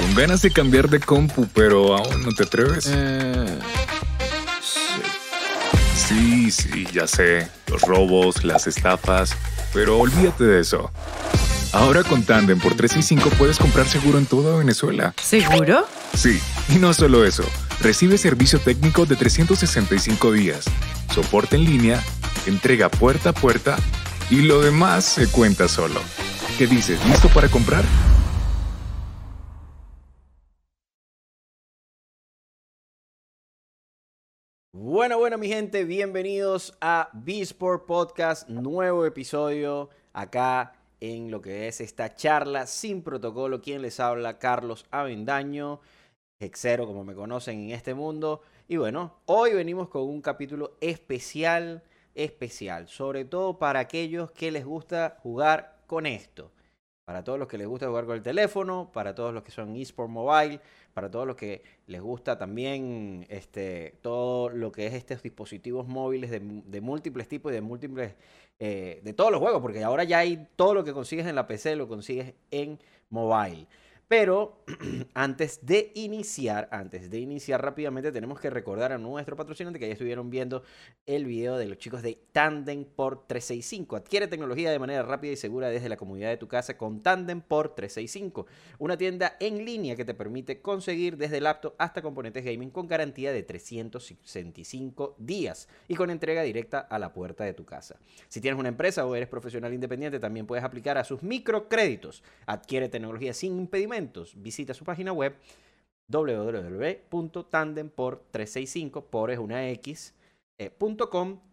Con ganas de cambiar de compu, pero aún no te atreves. Eh, Sí, sí, ya sé. Los robos, las estafas. Pero olvídate de eso. Ahora con Tandem por 365 puedes comprar seguro en toda Venezuela. ¿Seguro? Sí, y no solo eso. Recibe servicio técnico de 365 días, soporte en línea, entrega puerta a puerta y lo demás se cuenta solo. ¿Qué dices? ¿Listo para comprar? Bueno, bueno, mi gente, bienvenidos a B-Sport Podcast, nuevo episodio acá en lo que es esta charla sin protocolo. Quien les habla, Carlos Avendaño, Hexero, como me conocen en este mundo. Y bueno, hoy venimos con un capítulo especial, especial, sobre todo para aquellos que les gusta jugar con esto. Para todos los que les gusta jugar con el teléfono, para todos los que son eSport Mobile, para todos los que les gusta también este, todo lo que es estos dispositivos móviles de, múltiples tipos y de múltiples, eh, de todos los juegos, porque ahora ya hay todo lo que consigues en la PC, lo consigues en mobile. Pero antes de iniciar, antes de iniciar rápidamente, tenemos que recordar a nuestro patrocinante que ya estuvieron viendo el video de los chicos de Tandem por 365. Adquiere tecnología de manera rápida y segura desde la comodidad de tu casa con Tandem por 365. Una tienda en línea que te permite conseguir desde laptop hasta componentes gaming con garantía de 365 días y con entrega directa a la puerta de tu casa. Si tienes una empresa o eres profesional independiente, también puedes aplicar a sus microcréditos. Adquiere tecnología sin Visita su página web www.tandempor365 por es una X, eh,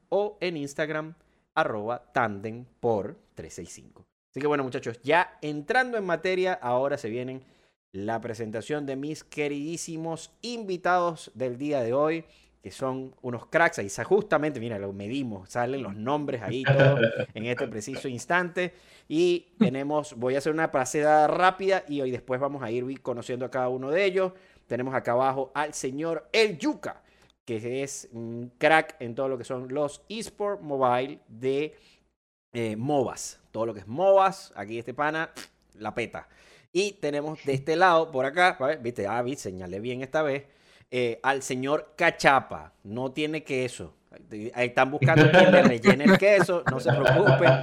o en Instagram arroba tandempor365. Así que bueno muchachos, ya entrando en materia, ahora se vienen la presentación de mis queridísimos invitados del día de hoy, que son unos cracks. Ahí justamente, mira, lo medimos, salen los nombres ahí todo en este preciso instante. Y tenemos, voy a hacer una pasada rápida y hoy después vamos a ir conociendo a cada uno de ellos. Tenemos acá abajo al señor El Yuca, que es un crack en todo lo que son los eSport Mobile de eh, MOBAs. Todo lo que es MOBAs, aquí este pana, la peta. Y tenemos de este lado, por acá, viste, ah, vi, señalé bien esta vez, eh, al señor Cachapa. No tiene queso. Ahí están buscando quien le rellene el queso, no se preocupen.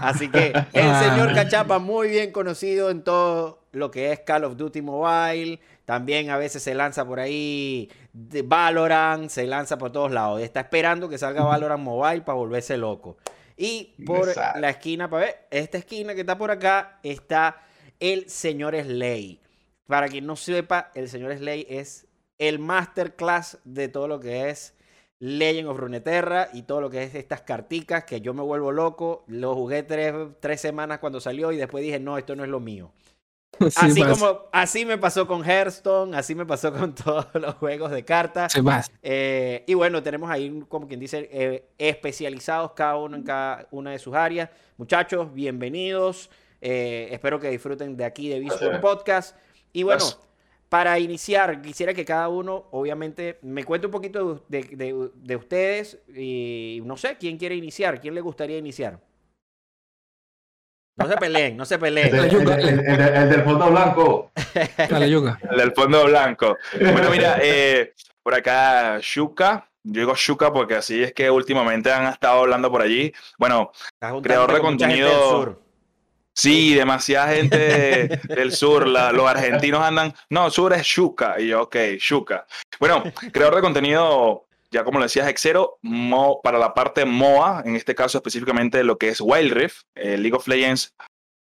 Así que el señor Cachapa, muy bien conocido en todo lo que es Call of Duty Mobile. También a veces se lanza por ahí de Valorant, se lanza por todos lados. Está esperando que salga Valorant Mobile para volverse loco. Y por la esquina, para ver, esta esquina que está por acá, está el señor Slay. Para quien no sepa, el señor Slay es el masterclass de todo lo que es Legend of Runeterra y todo lo que es estas carticas que yo me vuelvo loco. Lo jugué tres, tres semanas cuando salió y después dije, no, esto no es lo mío. Sí, así como así me pasó con Hearthstone, así me pasó con todos los juegos de cartas. Eh, y bueno, tenemos ahí, como quien dice, eh, especializados cada uno en cada una de sus áreas. Muchachos, bienvenidos. Eh, espero que disfruten de aquí de Visual Podcast. Y bueno, para iniciar, quisiera que cada uno, obviamente, me cuente un poquito de, de, de, ustedes y no sé, ¿quién quiere iniciar? ¿Quién le gustaría iniciar? No se peleen, no se peleen. El, el, el, el del fondo blanco. Dale, Yuka. El del fondo blanco. Bueno, mira, eh, por acá, Shuka. Yo digo Shuka porque así es que últimamente han estado hablando por allí. Bueno, creador de contenido. Sí, demasiada gente del sur. La, los argentinos andan. No, sur es Shuka. Y yo, ok, Shuka. Bueno, creador de contenido, ya como lo decías, Exero, Mo, para la parte MOA, en este caso específicamente lo que es Wild Rift, eh, League of Legends,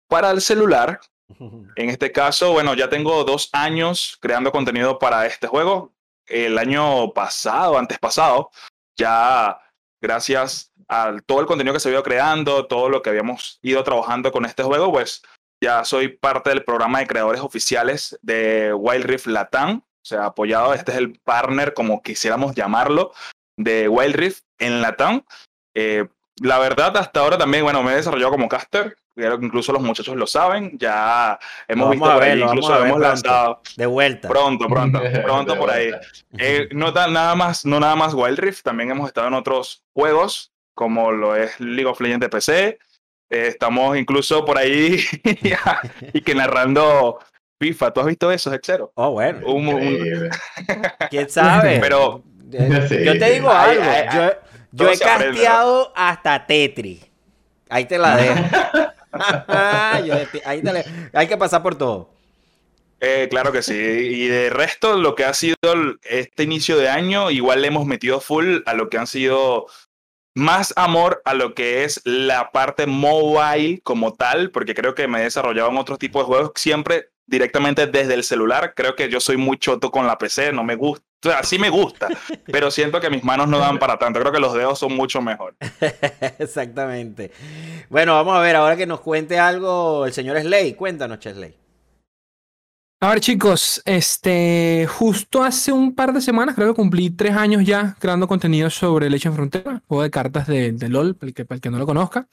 para el celular. En este caso, bueno, ya tengo dos años creando contenido para este juego. El año pasado, antes pasado, ya gracias a todo el contenido que se había creando, todo lo que habíamos ido trabajando con este juego, pues ya soy parte del programa de creadores oficiales de Wild Rift Latam. O sea, apoyado, este es el partner, como quisiéramos llamarlo, de Wild Rift en Latam. Eh, la verdad, hasta ahora también, bueno, me he desarrollado como caster. Creo que incluso los muchachos lo saben. Ya hemos visto por ahí, incluso lo hemos lanzado. De vuelta. Pronto, pronto, pronto por ahí. Eh, no, nada más, no nada más Wild Rift, también hemos estado en otros juegos, como lo es League of Legends de PC. Eh, estamos incluso por ahí y que narrando FIFA. ¿Tú has visto eso, Hexero? Oh, bueno. Un- un-. ¿Quién sabe? Pero- Eh, Sí. yo te digo algo. ay, ay, yo todo he casteado hasta Tetris. Ahí te la dejo. Yo de- ahí te la- Hay que pasar por todo. Eh, claro que sí. Y de resto, lo que ha sido este inicio de año, igual le hemos metido full a lo que han sido más amor a lo que es la parte mobile como tal, porque creo que me he desarrollado en otro tipo de juegos siempre directamente desde el celular. Creo que yo soy muy choto con la PC, no me gusta. O sea, sí me gusta, pero siento que mis manos no dan para tanto. Creo que los dedos son mucho mejor. Exactamente. Bueno, vamos a ver, ahora que nos cuente algo el señor Slay. Cuéntanos, Chesley. A ver, chicos, este, justo hace un par de semanas, creo que cumplí tres años ya creando contenido sobre Leche en Frontera, juego de cartas de, de LOL, para el, que, para el que no lo conozca.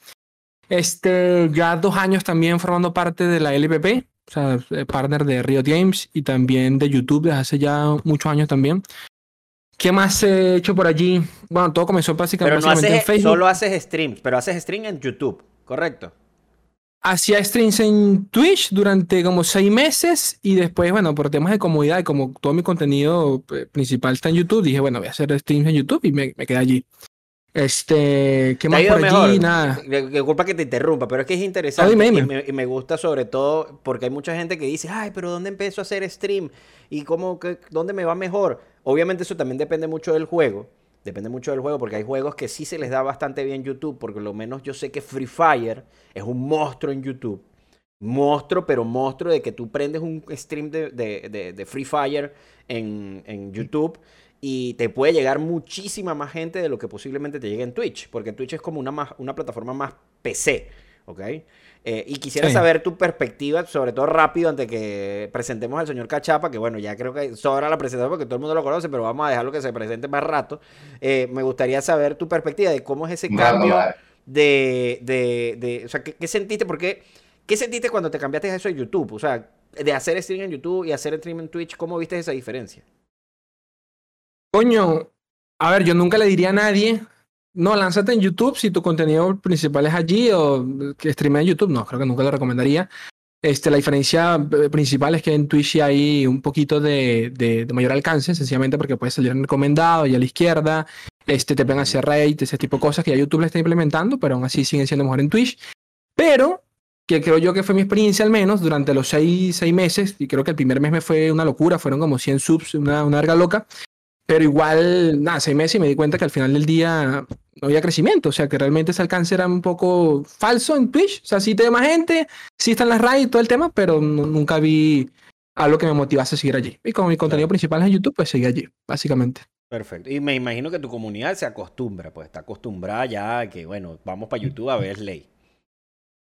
Este, ya dos años también formando parte de la LPP, o sea, eh, partner de Riot Games y también de YouTube desde hace ya muchos años también. ¿Qué más he hecho por allí? Bueno, todo comenzó básicamente, Pero no en Facebook. solo haces streams, pero haces stream en YouTube, ¿correcto? Hacía streams en Twitch durante como seis meses y después, bueno, por temas de comodidad y como todo mi contenido eh, principal está en YouTube, dije, bueno, voy a hacer streams en YouTube y me, me quedé allí. Este, ¿qué ¿Te ha más por mejor? allí? Nada. Disculpa que te interrumpa, pero es que es interesante Ah, dime, y, me, y me gusta sobre todo porque hay mucha gente que dice, ay, pero ¿dónde empiezo a hacer stream? ¿Y cómo, que, dónde me va mejor? Obviamente eso también depende mucho del juego. Depende mucho del juego porque hay juegos que sí se les da bastante bien YouTube, porque lo menos yo sé que Free Fire es un monstruo en YouTube. Monstruo, pero monstruo de que tú prendes un stream de, de- de- de Free Fire en, en YouTube y te puede llegar muchísima más gente de lo que posiblemente te llegue en Twitch, porque Twitch es como una, más, una plataforma más PC, ¿ok? Eh, y quisiera Sí. saber tu perspectiva, sobre todo rápido, antes que presentemos al señor Cachapa, que bueno, ya creo que sobra la presentación porque todo el mundo lo conoce, pero vamos a dejarlo que se presente más rato. Eh, me gustaría saber tu perspectiva de cómo es ese cambio vale. de, de, de- o sea, ¿qué, qué sentiste? Porque, ¿qué sentiste cuando te cambiaste a eso de YouTube? O sea, de hacer stream en YouTube y hacer stream en Twitch, ¿cómo viste esa diferencia? Coño, a ver, yo nunca le diría a nadie, no, lánzate en YouTube si tu contenido principal es allí o que streamea en YouTube. No, creo que nunca lo recomendaría. Este, la diferencia eh, principal es que en Twitch hay un poquito de, de- mayor alcance, sencillamente porque puedes salir en recomendado y a la izquierda, este, te pueden hacer rate, ese tipo de cosas que ya YouTube le está implementando, pero aún así siguen siendo mejor en Twitch. Pero, que creo yo que fue mi experiencia al menos durante los seis, seis meses, y creo que el primer mes me fue una locura, fueron como 100 subs, una, una verga loca. Pero igual, nada, seis meses y me di cuenta que al final del día no había crecimiento. O sea, que realmente ese alcance era un poco falso en Twitch. O sea, sí te ve más gente, sí están las raids y todo el tema, pero no- nunca vi algo que me motivase a seguir allí. Y como mi contenido principal es en YouTube, pues seguí allí, básicamente. Perfecto. Y me imagino que tu comunidad se acostumbra, pues está acostumbrada ya a que, bueno, vamos para YouTube a ver Ley.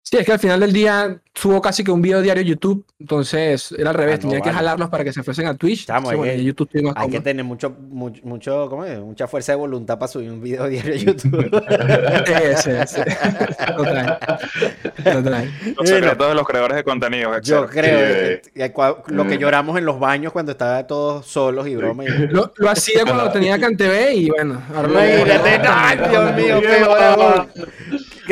Sí, es que al final del día subo casi que un video diario a YouTube. Entonces era al revés, Ah, no, tenía que jalarlos para que se fuesen a Twitch. Chamo, Entonces, hay bueno, que- en YouTube estoy más Hay que cómodo. tener mucho, mucho, mucho ¿cómo es? mucha fuerza de voluntad para subir un video diario a YouTube. Sí, sí, sí. Total. Total. Los secretos de los creadores de contenido. Yo creo Sí. que- que cua- lo que lloramos en los baños cuando estaba todos solos y broma. y- Lo, lo hacía cuando tenía CanTV y bueno, ahora lo- Dios mío.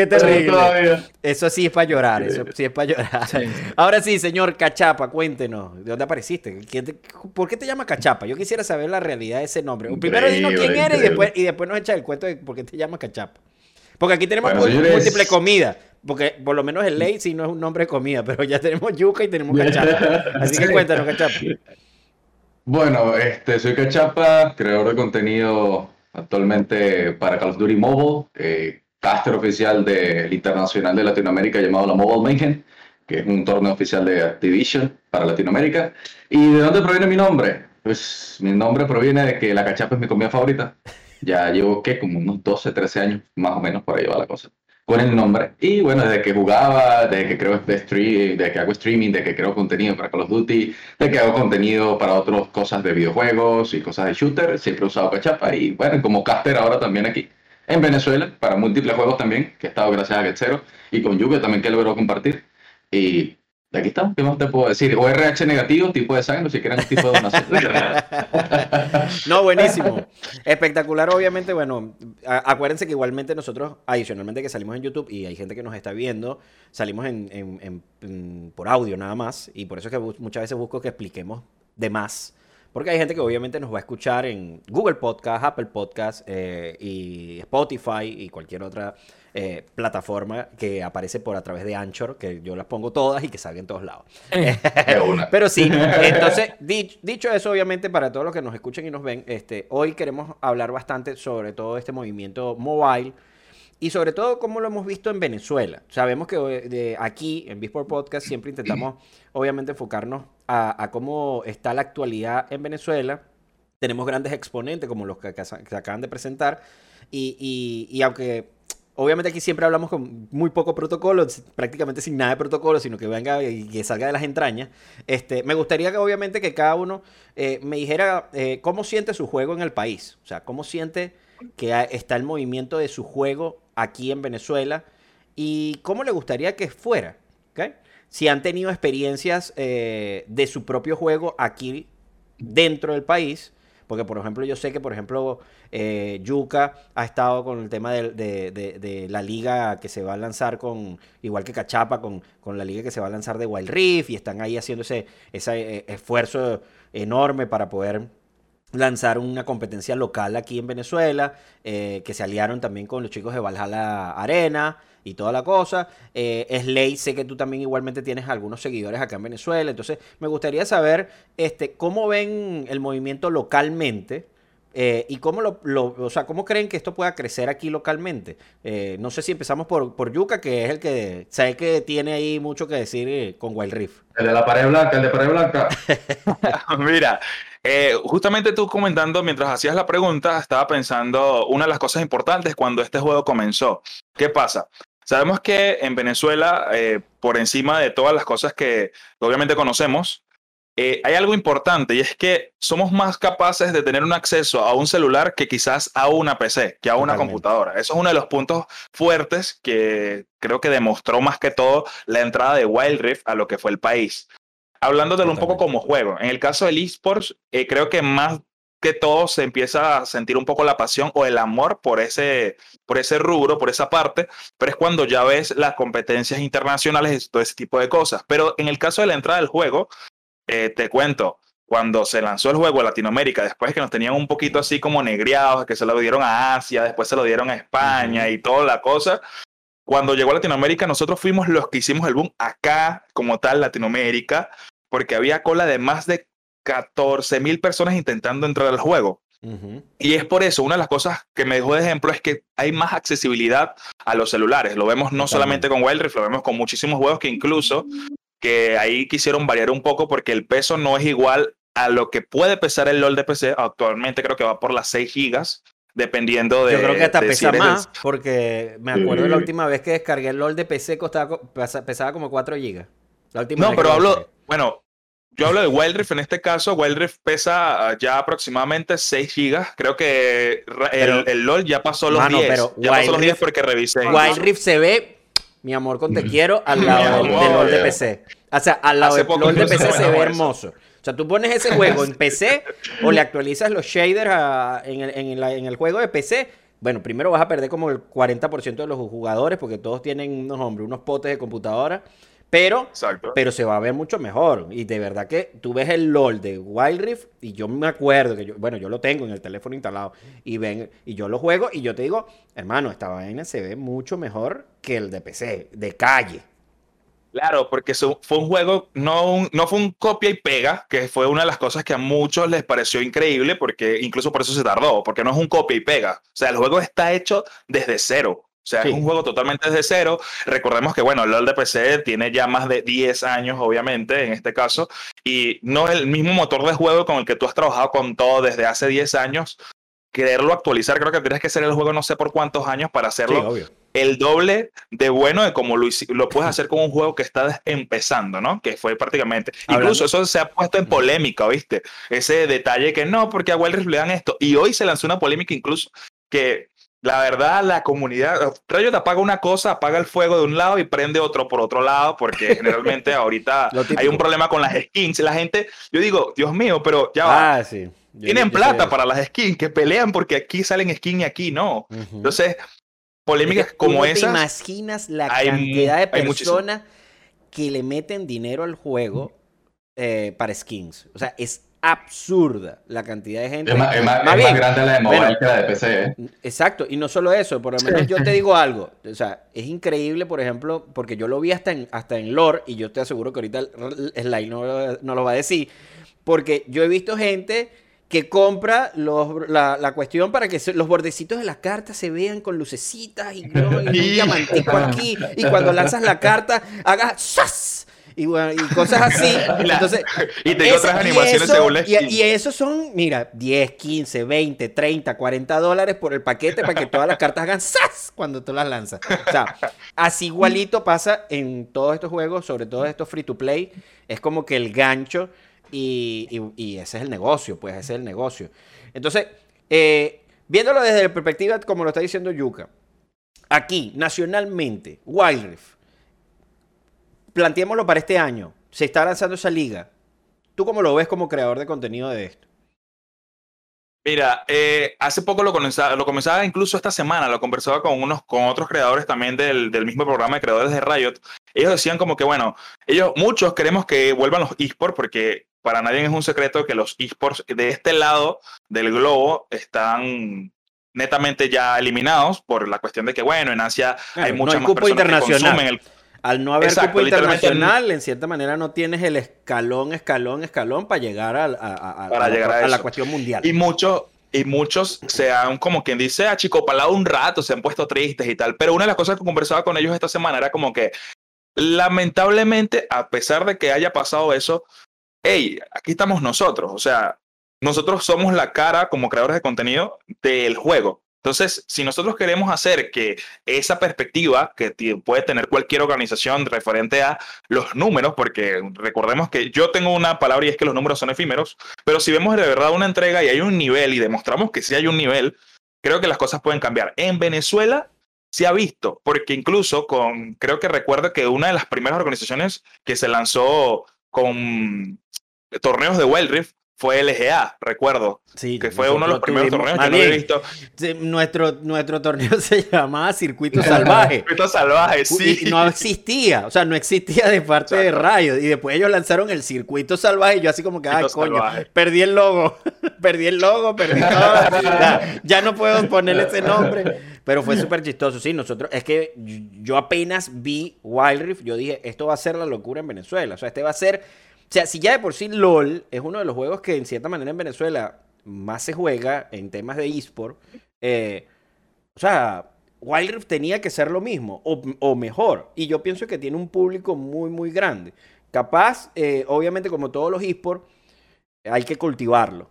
Qué terrible. Todavía. Eso sí es para llorar, eso sí es para llorar. Sí. Ahora sí, señor Cachapa, cuéntenos, ¿de dónde apareciste? ¿Quién te- ¿Por qué te llama Cachapa? Yo quisiera saber la realidad de ese nombre. Primero dinos quién eres y después, y después nos echa el cuento de por qué te llama Cachapa. Porque aquí tenemos Bueno, señores. múltiple comida. Porque por lo menos el ley sí no es un nombre de comida, pero ya tenemos yuca y tenemos cachapa. Así que cuéntanos, Cachapa. Bueno, este, soy Cachapa, creador de contenido actualmente para Call of Duty Mobile, eh, caster oficial del Internacional de Latinoamérica llamado la Mobile Mayhem, que es un torneo oficial de Activision para Latinoamérica. ¿Y de dónde proviene mi nombre? Pues mi nombre proviene de que la cachapa es mi comida favorita. Ya llevo, ¿qué? Como unos 12, 13 años, más o menos, por ahí va la cosa. Con el nombre. Y bueno, desde que jugaba, desde que creo de stream, desde que hago streaming, desde que creo contenido para Call of Duty, de que hago contenido para otras cosas de videojuegos y cosas de shooter, siempre he usado cachapa y bueno, como caster ahora también aquí en Venezuela, para múltiples juegos también, que he estado gracias a Getsero y con Lluvia también que logró compartir. Y aquí estamos, ¿qué más te puedo decir? O RH negativo, tipo de sangre, si quieren un tipo de donación. no, buenísimo. Espectacular, obviamente, bueno, acuérdense que igualmente nosotros, adicionalmente que salimos en YouTube y hay gente que nos está viendo, salimos en, por audio nada más, y por eso es que muchas veces busco que expliquemos de más. Porque hay gente que obviamente nos va a escuchar en Google Podcast, Apple Podcast eh, y Spotify y cualquier otra eh, plataforma que aparece por a través de Anchor, que yo las pongo todas y que salga en todos lados. Eh. Pero sí, entonces, dicho, eso, obviamente, para todos los que nos escuchen y nos ven, este, hoy queremos hablar bastante sobre todo este movimiento mobile y sobre todo cómo lo hemos visto en Venezuela. Sabemos que de aquí, en Bisport Podcast, siempre intentamos, obviamente, enfocarnos a, cómo está la actualidad en Venezuela. Tenemos grandes exponentes como los que, se acaban de presentar. Y, y aunque Obviamente aquí siempre hablamos con muy poco protocolo, prácticamente sin nada de protocolo, sino que venga y que salga de las entrañas. Este, me gustaría que obviamente que cada uno eh, me dijera eh, cómo siente su juego en el país. O sea, cómo siente que está el movimiento de su juego aquí en Venezuela y cómo le gustaría que fuera. Si han tenido experiencias eh, de su propio juego aquí dentro del país porque, por ejemplo, yo sé que, por ejemplo, eh, Yuka ha estado con el tema de, la liga que se va a lanzar con, igual que Cachapa, con, con la liga que se va a lanzar de Wild Rift y están ahí haciendo ese, eh, esfuerzo enorme para poder lanzar una competencia local aquí en Venezuela, eh, que se aliaron también con los chicos de Valhalla Arena y toda la cosa. Eh, Slay, sé que tú también igualmente tienes algunos seguidores acá en Venezuela, entonces me gustaría saber este, cómo ven el movimiento localmente. Eh, ¿Y cómo, lo, o sea, cómo creen que esto pueda crecer aquí localmente? Eh, no sé si empezamos por, por Yuka, que es el que sé que tiene ahí mucho que decir eh, con Wild Rift. El de la pared blanca, el de pared blanca. Mira, justamente tú comentando mientras hacías la pregunta, estaba pensando una de las cosas importantes cuando este juego comenzó. ¿Qué pasa? Sabemos que en Venezuela, eh, por encima de todas las cosas que obviamente conocemos, eh, hay algo importante y es que somos más capaces de tener un acceso a un celular que quizás a una PC, que a una computadora. Eso es uno de los puntos fuertes que creo que demostró más que todo la entrada de Wild Rift a lo que fue el país. Hablándotelo un poco como juego. En el caso del esports, eh, creo que más que todo se empieza a sentir un poco la pasión o el amor por ese, por ese rubro, por esa parte, pero es cuando ya ves las competencias internacionales y todo ese tipo de cosas. Pero en el caso de la entrada del juego, eh, te cuento, cuando se lanzó el juego en Latinoamérica, después que nos tenían un poquito así como negriados, que se lo dieron a Asia, después se lo dieron a España y toda la cosa, cuando llegó a Latinoamérica, nosotros fuimos los que hicimos el boom acá, como tal, Latinoamérica, porque había cola de más de 14 mil personas intentando entrar al juego. Y es por eso, una de las cosas que me dejó de ejemplo es que hay más accesibilidad a los celulares. Lo vemos no solamente con Wild Rift, lo vemos con muchísimos juegos que incluso que ahí quisieron variar un poco porque el peso no es igual a lo que puede pesar el LOL de PC. Actualmente creo que va por las 6 gigas, dependiendo de... Yo creo que hasta pesa más, porque me acuerdo la última vez que descargué el LOL de PC costaba, pesaba como 4 gigas. La última no, pero hablo... Bueno, yo hablo de Wild Rift en este caso. Wild Rift pesa ah, ya aproximadamente 6 gigas. Creo que el, LOL ya pasó los 10. ya pasó los 10 porque revisé. Wild Rift se ve, mi amor con te quiero, al lado del, LOL de PC. O sea, al lado del LOL de PC se ve hermoso. O sea, tú pones ese juego en PC o le actualizas los shaders en, el, en, el, juego de PC. Bueno, primero vas a perder como el 40% de los jugadores porque todos tienen unos hombres, unos potes de computadora. Pero, pero se va a ver mucho mejor. Y de verdad que tú ves el LOL de Wild Rift y yo me acuerdo que yo, bueno, yo lo tengo en el teléfono instalado y ven y yo lo juego y yo te digo, hermano, esta vaina se ve mucho mejor que el de PC, de calle. Claro, porque fue un juego, no, no fue un copia y pega, que fue una de las cosas que a muchos les pareció increíble, porque incluso por eso se tardó, porque no es un copia y pega. O sea, el juego está hecho desde cero. O sea, es un juego totalmente desde cero. Recordemos que, bueno, el LOL de PC tiene ya más de 10 años, obviamente, en este caso, y no es el mismo motor de juego con el que tú has trabajado con todo desde hace 10 años. Quererlo actualizar, creo que tienes que ser el juego no sé por cuántos años para hacerlo el doble de bueno de como lo, lo puedes hacer con un juego que está empezando, ¿no? Que fue prácticamente. Incluso eso se ha puesto en polémica, ¿viste? Ese detalle que no, porque a Rift le dan esto. Y hoy se lanzó una polémica incluso que la verdad, la comunidad, Riot apaga una cosa, apaga el fuego de un lado y prende otro por otro lado, porque generalmente ahorita hay un problema con las skins. La gente, yo digo, Dios mío, pero ya va. Ah, sí. Tienen plata para las skins, que pelean porque aquí salen skins y aquí no. Entonces, polémicas como esas. ¿Te imaginas la cantidad de personas que le meten dinero al juego eh, para skins? O sea, es absurda la cantidad de gente. Es más, grande la de mobile que la de PC. ¿eh? Exacto, y no solo eso, por lo menos yo te digo algo. O sea, es increíble, por ejemplo, porque yo lo vi hasta en, hasta en lore, y yo te aseguro que ahorita el slide no, no lo va a decir, porque yo he visto gente que compra los, la, cuestión para que los bordecitos de las cartas se vean con lucecitas y, un diamantico aquí. Y cuando lanzas la carta, hagas ¡sas! Y, bueno, y cosas así. Entonces, y te otras animaciones y según y, y, eso son, mira, 10, 15, 20, 30, 40 dólares por el paquete para que todas las cartas hagan ¡sas! cuando tú las lanzas. O sea, así igualito pasa en todos estos juegos, sobre todo estos free to play. Es como que el gancho y, ese es el negocio, pues ese es el negocio. Entonces, eh, viéndolo desde la perspectiva, como lo está diciendo Yuka, aquí, nacionalmente, Wild Rift, planteémoslo para este año, se está lanzando esa liga. ¿Tú cómo lo ves como creador de contenido de esto? Mira, eh, hace poco lo comenzaba, lo comenzaba incluso esta semana, lo conversaba con unos, con otros creadores también del, del, mismo programa de creadores de Riot. Ellos decían como que, bueno, ellos, muchos queremos que vuelvan los esports porque para nadie es un secreto que los esports de este lado del globo están netamente ya eliminados por la cuestión de que, bueno, en Asia hay muchas más personas internacional. que consumen el... Al no haber cupo internacional, en cierta manera no tienes el escalón, escalón, escalón para llegar a, para llegar a, la cuestión mundial. Y muchos y muchos se han, como quien dice, achicopalado un rato, se han puesto tristes y tal. Pero una de las cosas que conversaba con ellos esta semana era como que, lamentablemente, a pesar de que haya pasado eso, hey, aquí estamos nosotros, o sea, nosotros somos la cara como creadores de contenido del juego. Entonces, si nosotros queremos hacer que esa perspectiva que puede tener cualquier organización referente a los números, porque recordemos que yo tengo una palabra y es que los números son efímeros, pero si vemos de verdad una entrega y hay un nivel y demostramos que sí hay un nivel, creo que las cosas pueden cambiar. En Venezuela se ha visto, porque incluso con, creo que recuerdo que una de las primeras organizaciones que se lanzó con torneos de Wild fue LGA, recuerdo. Sí, que fue uno de los primeros torneos que no he visto. Nuestro, nuestro torneo se llamaba Circuito Salvaje. Circuito Salvaje, sí. Y no existía, o sea, no existía de parte de Rayo. Y después ellos lanzaron el Circuito Salvaje y yo así como que, ay, coño, perdí el logo, perdí el logo, perdí todo. ya, ya no puedo ponerle ese nombre. Pero fue súper chistoso, sí, nosotros, es que yo apenas vi Wild Rift, yo dije, esto va a ser la locura en Venezuela. O sea, este va a ser sea, si ya de por sí LOL es uno de los juegos que en cierta manera en Venezuela más se juega en temas de eSport, eh, o sea, Wild Rift tenía que ser lo mismo o, mejor. Y yo pienso que tiene un público muy, muy grande. Capaz, eh, obviamente, como todos los eSports, hay que cultivarlo.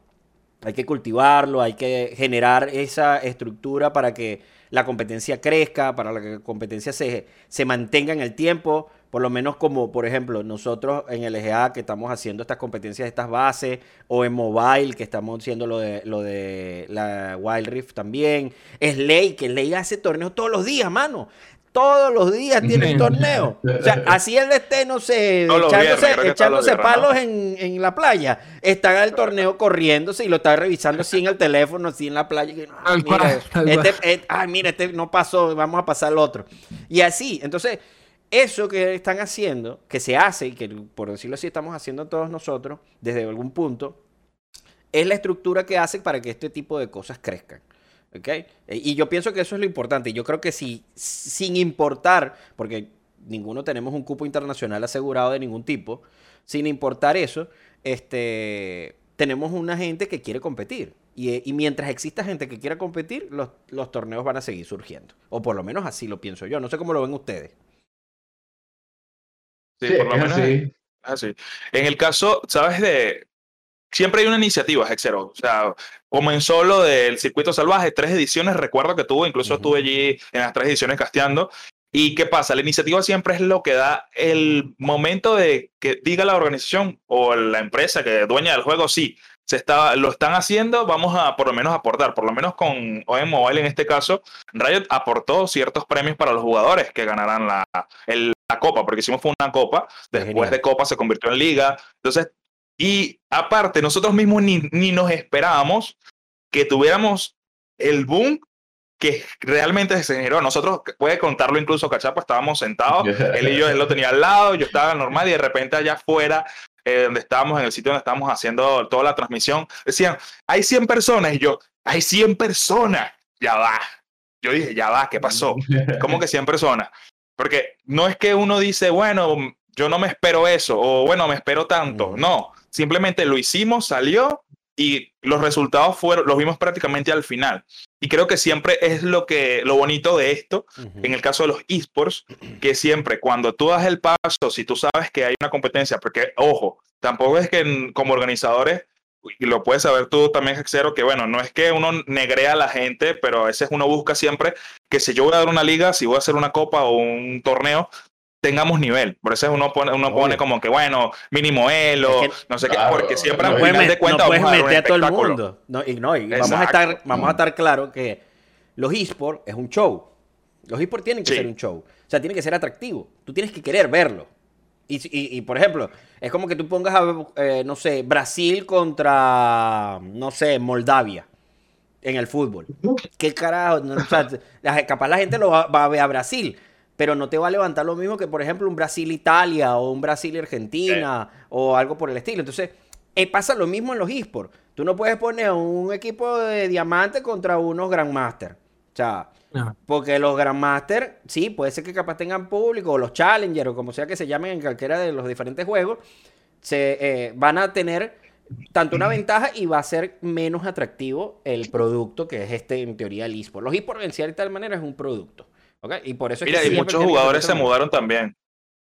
Hay que cultivarlo, hay que generar esa estructura para que la competencia crezca, para que la competencia se, se mantenga en el tiempo por lo menos como, por ejemplo, nosotros en el EGA que estamos haciendo estas competencias, estas bases, o en mobile que estamos haciendo lo de, lo de la Wild Rift también. Es ley, que ley hace torneos todos los días, mano. Todos los días tiene torneo. O sea, así él esté, no sé, echándose, palos en, la playa. Está el torneo corriéndose y lo está revisando así en el teléfono, así en la playa. mira, este, este, ay, mira, este no pasó, vamos a pasar al otro. Y así, entonces eso que están haciendo, que se hace y que por decirlo así estamos haciendo todos nosotros desde algún punto, es la estructura que hace para que este tipo de cosas crezcan. E, y yo pienso que eso es lo importante. Yo creo que si, sin importar, porque ninguno tenemos un cupo internacional asegurado de ningún tipo, sin importar eso, este, tenemos una gente que quiere competir. Y, mientras exista gente que quiera competir, los, los torneos van a seguir surgiendo. O por lo menos así lo pienso yo. No sé cómo lo ven ustedes. Sí, por lo menos así. así. En el caso, ¿sabes? De. Siempre hay una iniciativa, Hexero. O sea, comenzó lo del circuito salvaje, tres ediciones, recuerdo que tuvo, incluso estuve allí en las tres ediciones casteando. ¿Y qué pasa? La iniciativa siempre es lo que da el momento de que diga la organización o la empresa que dueña del juego, sí, se está, lo están haciendo, vamos a por lo menos aportar, por lo menos con OM Mobile en este caso, Riot aportó ciertos premios para los jugadores que ganarán la, la copa, porque hicimos fue una copa, después de copa se convirtió en liga, entonces, y aparte, nosotros mismos ni, ni nos esperábamos que tuviéramos el boom que realmente se generó. Nosotros, puede contarlo incluso Cachapo, estábamos sentados, él y yo, él lo tenía al lado, yo estaba normal y de repente allá afuera eh, donde estábamos, en el sitio donde estábamos haciendo toda la transmisión, decían, hay 100 personas, y yo, hay 100 personas, ya va. Yo dije, ya va, ¿qué pasó? ¿Cómo que 100 personas? Porque no es que uno dice, bueno, yo no me espero eso, o bueno, me espero tanto. No, simplemente lo hicimos, salió y los resultados fueron, los vimos prácticamente al final. Y creo que siempre es lo que lo bonito de esto, en el caso de los esports, que siempre cuando tú das el paso, si tú sabes que hay una competencia, porque ojo, tampoco es que como organizadores y lo puedes saber tú también, Hexero, que bueno, no es que uno negrea a la gente, pero a veces uno busca siempre que si yo voy a dar una liga, si voy a hacer una copa o un torneo, tengamos nivel. Por eso uno pone, uno pone como que, bueno, mínimo elo, no sé qué, porque siempre no puedes, de cuenta, no puedes meter a todo el mundo. No, y, no, y vamos, a estar, vamos a estar claro que los esports es un show. Los esports tienen que ser un show. O sea, tiene que ser atractivo. Tú tienes que querer verlo. Y, y, y por ejemplo, es como que tú pongas a, eh, no sé, Brasil contra, no sé, Moldavia en el fútbol. ¿Qué carajo? o sea, capaz la gente lo va, va, a ver a Brasil pero no te va a levantar lo mismo que, por ejemplo, un Brasil-Italia o un Brasil-Argentina o algo por el estilo. Entonces, eh, pasa lo mismo en los esports. Tú no puedes poner un equipo de diamante contra unos Grandmaster. O sea, porque los Grandmaster, sí, puede ser que capaz tengan público, o los Challenger, o como sea que se llamen en cualquiera de los diferentes juegos, se eh, van a tener tanto una ventaja y va a ser menos atractivo el producto que es este, en teoría, el eSport. Los eSports en cierta manera es un producto. Y por eso Mira, y muchos jugadores se mudaron también.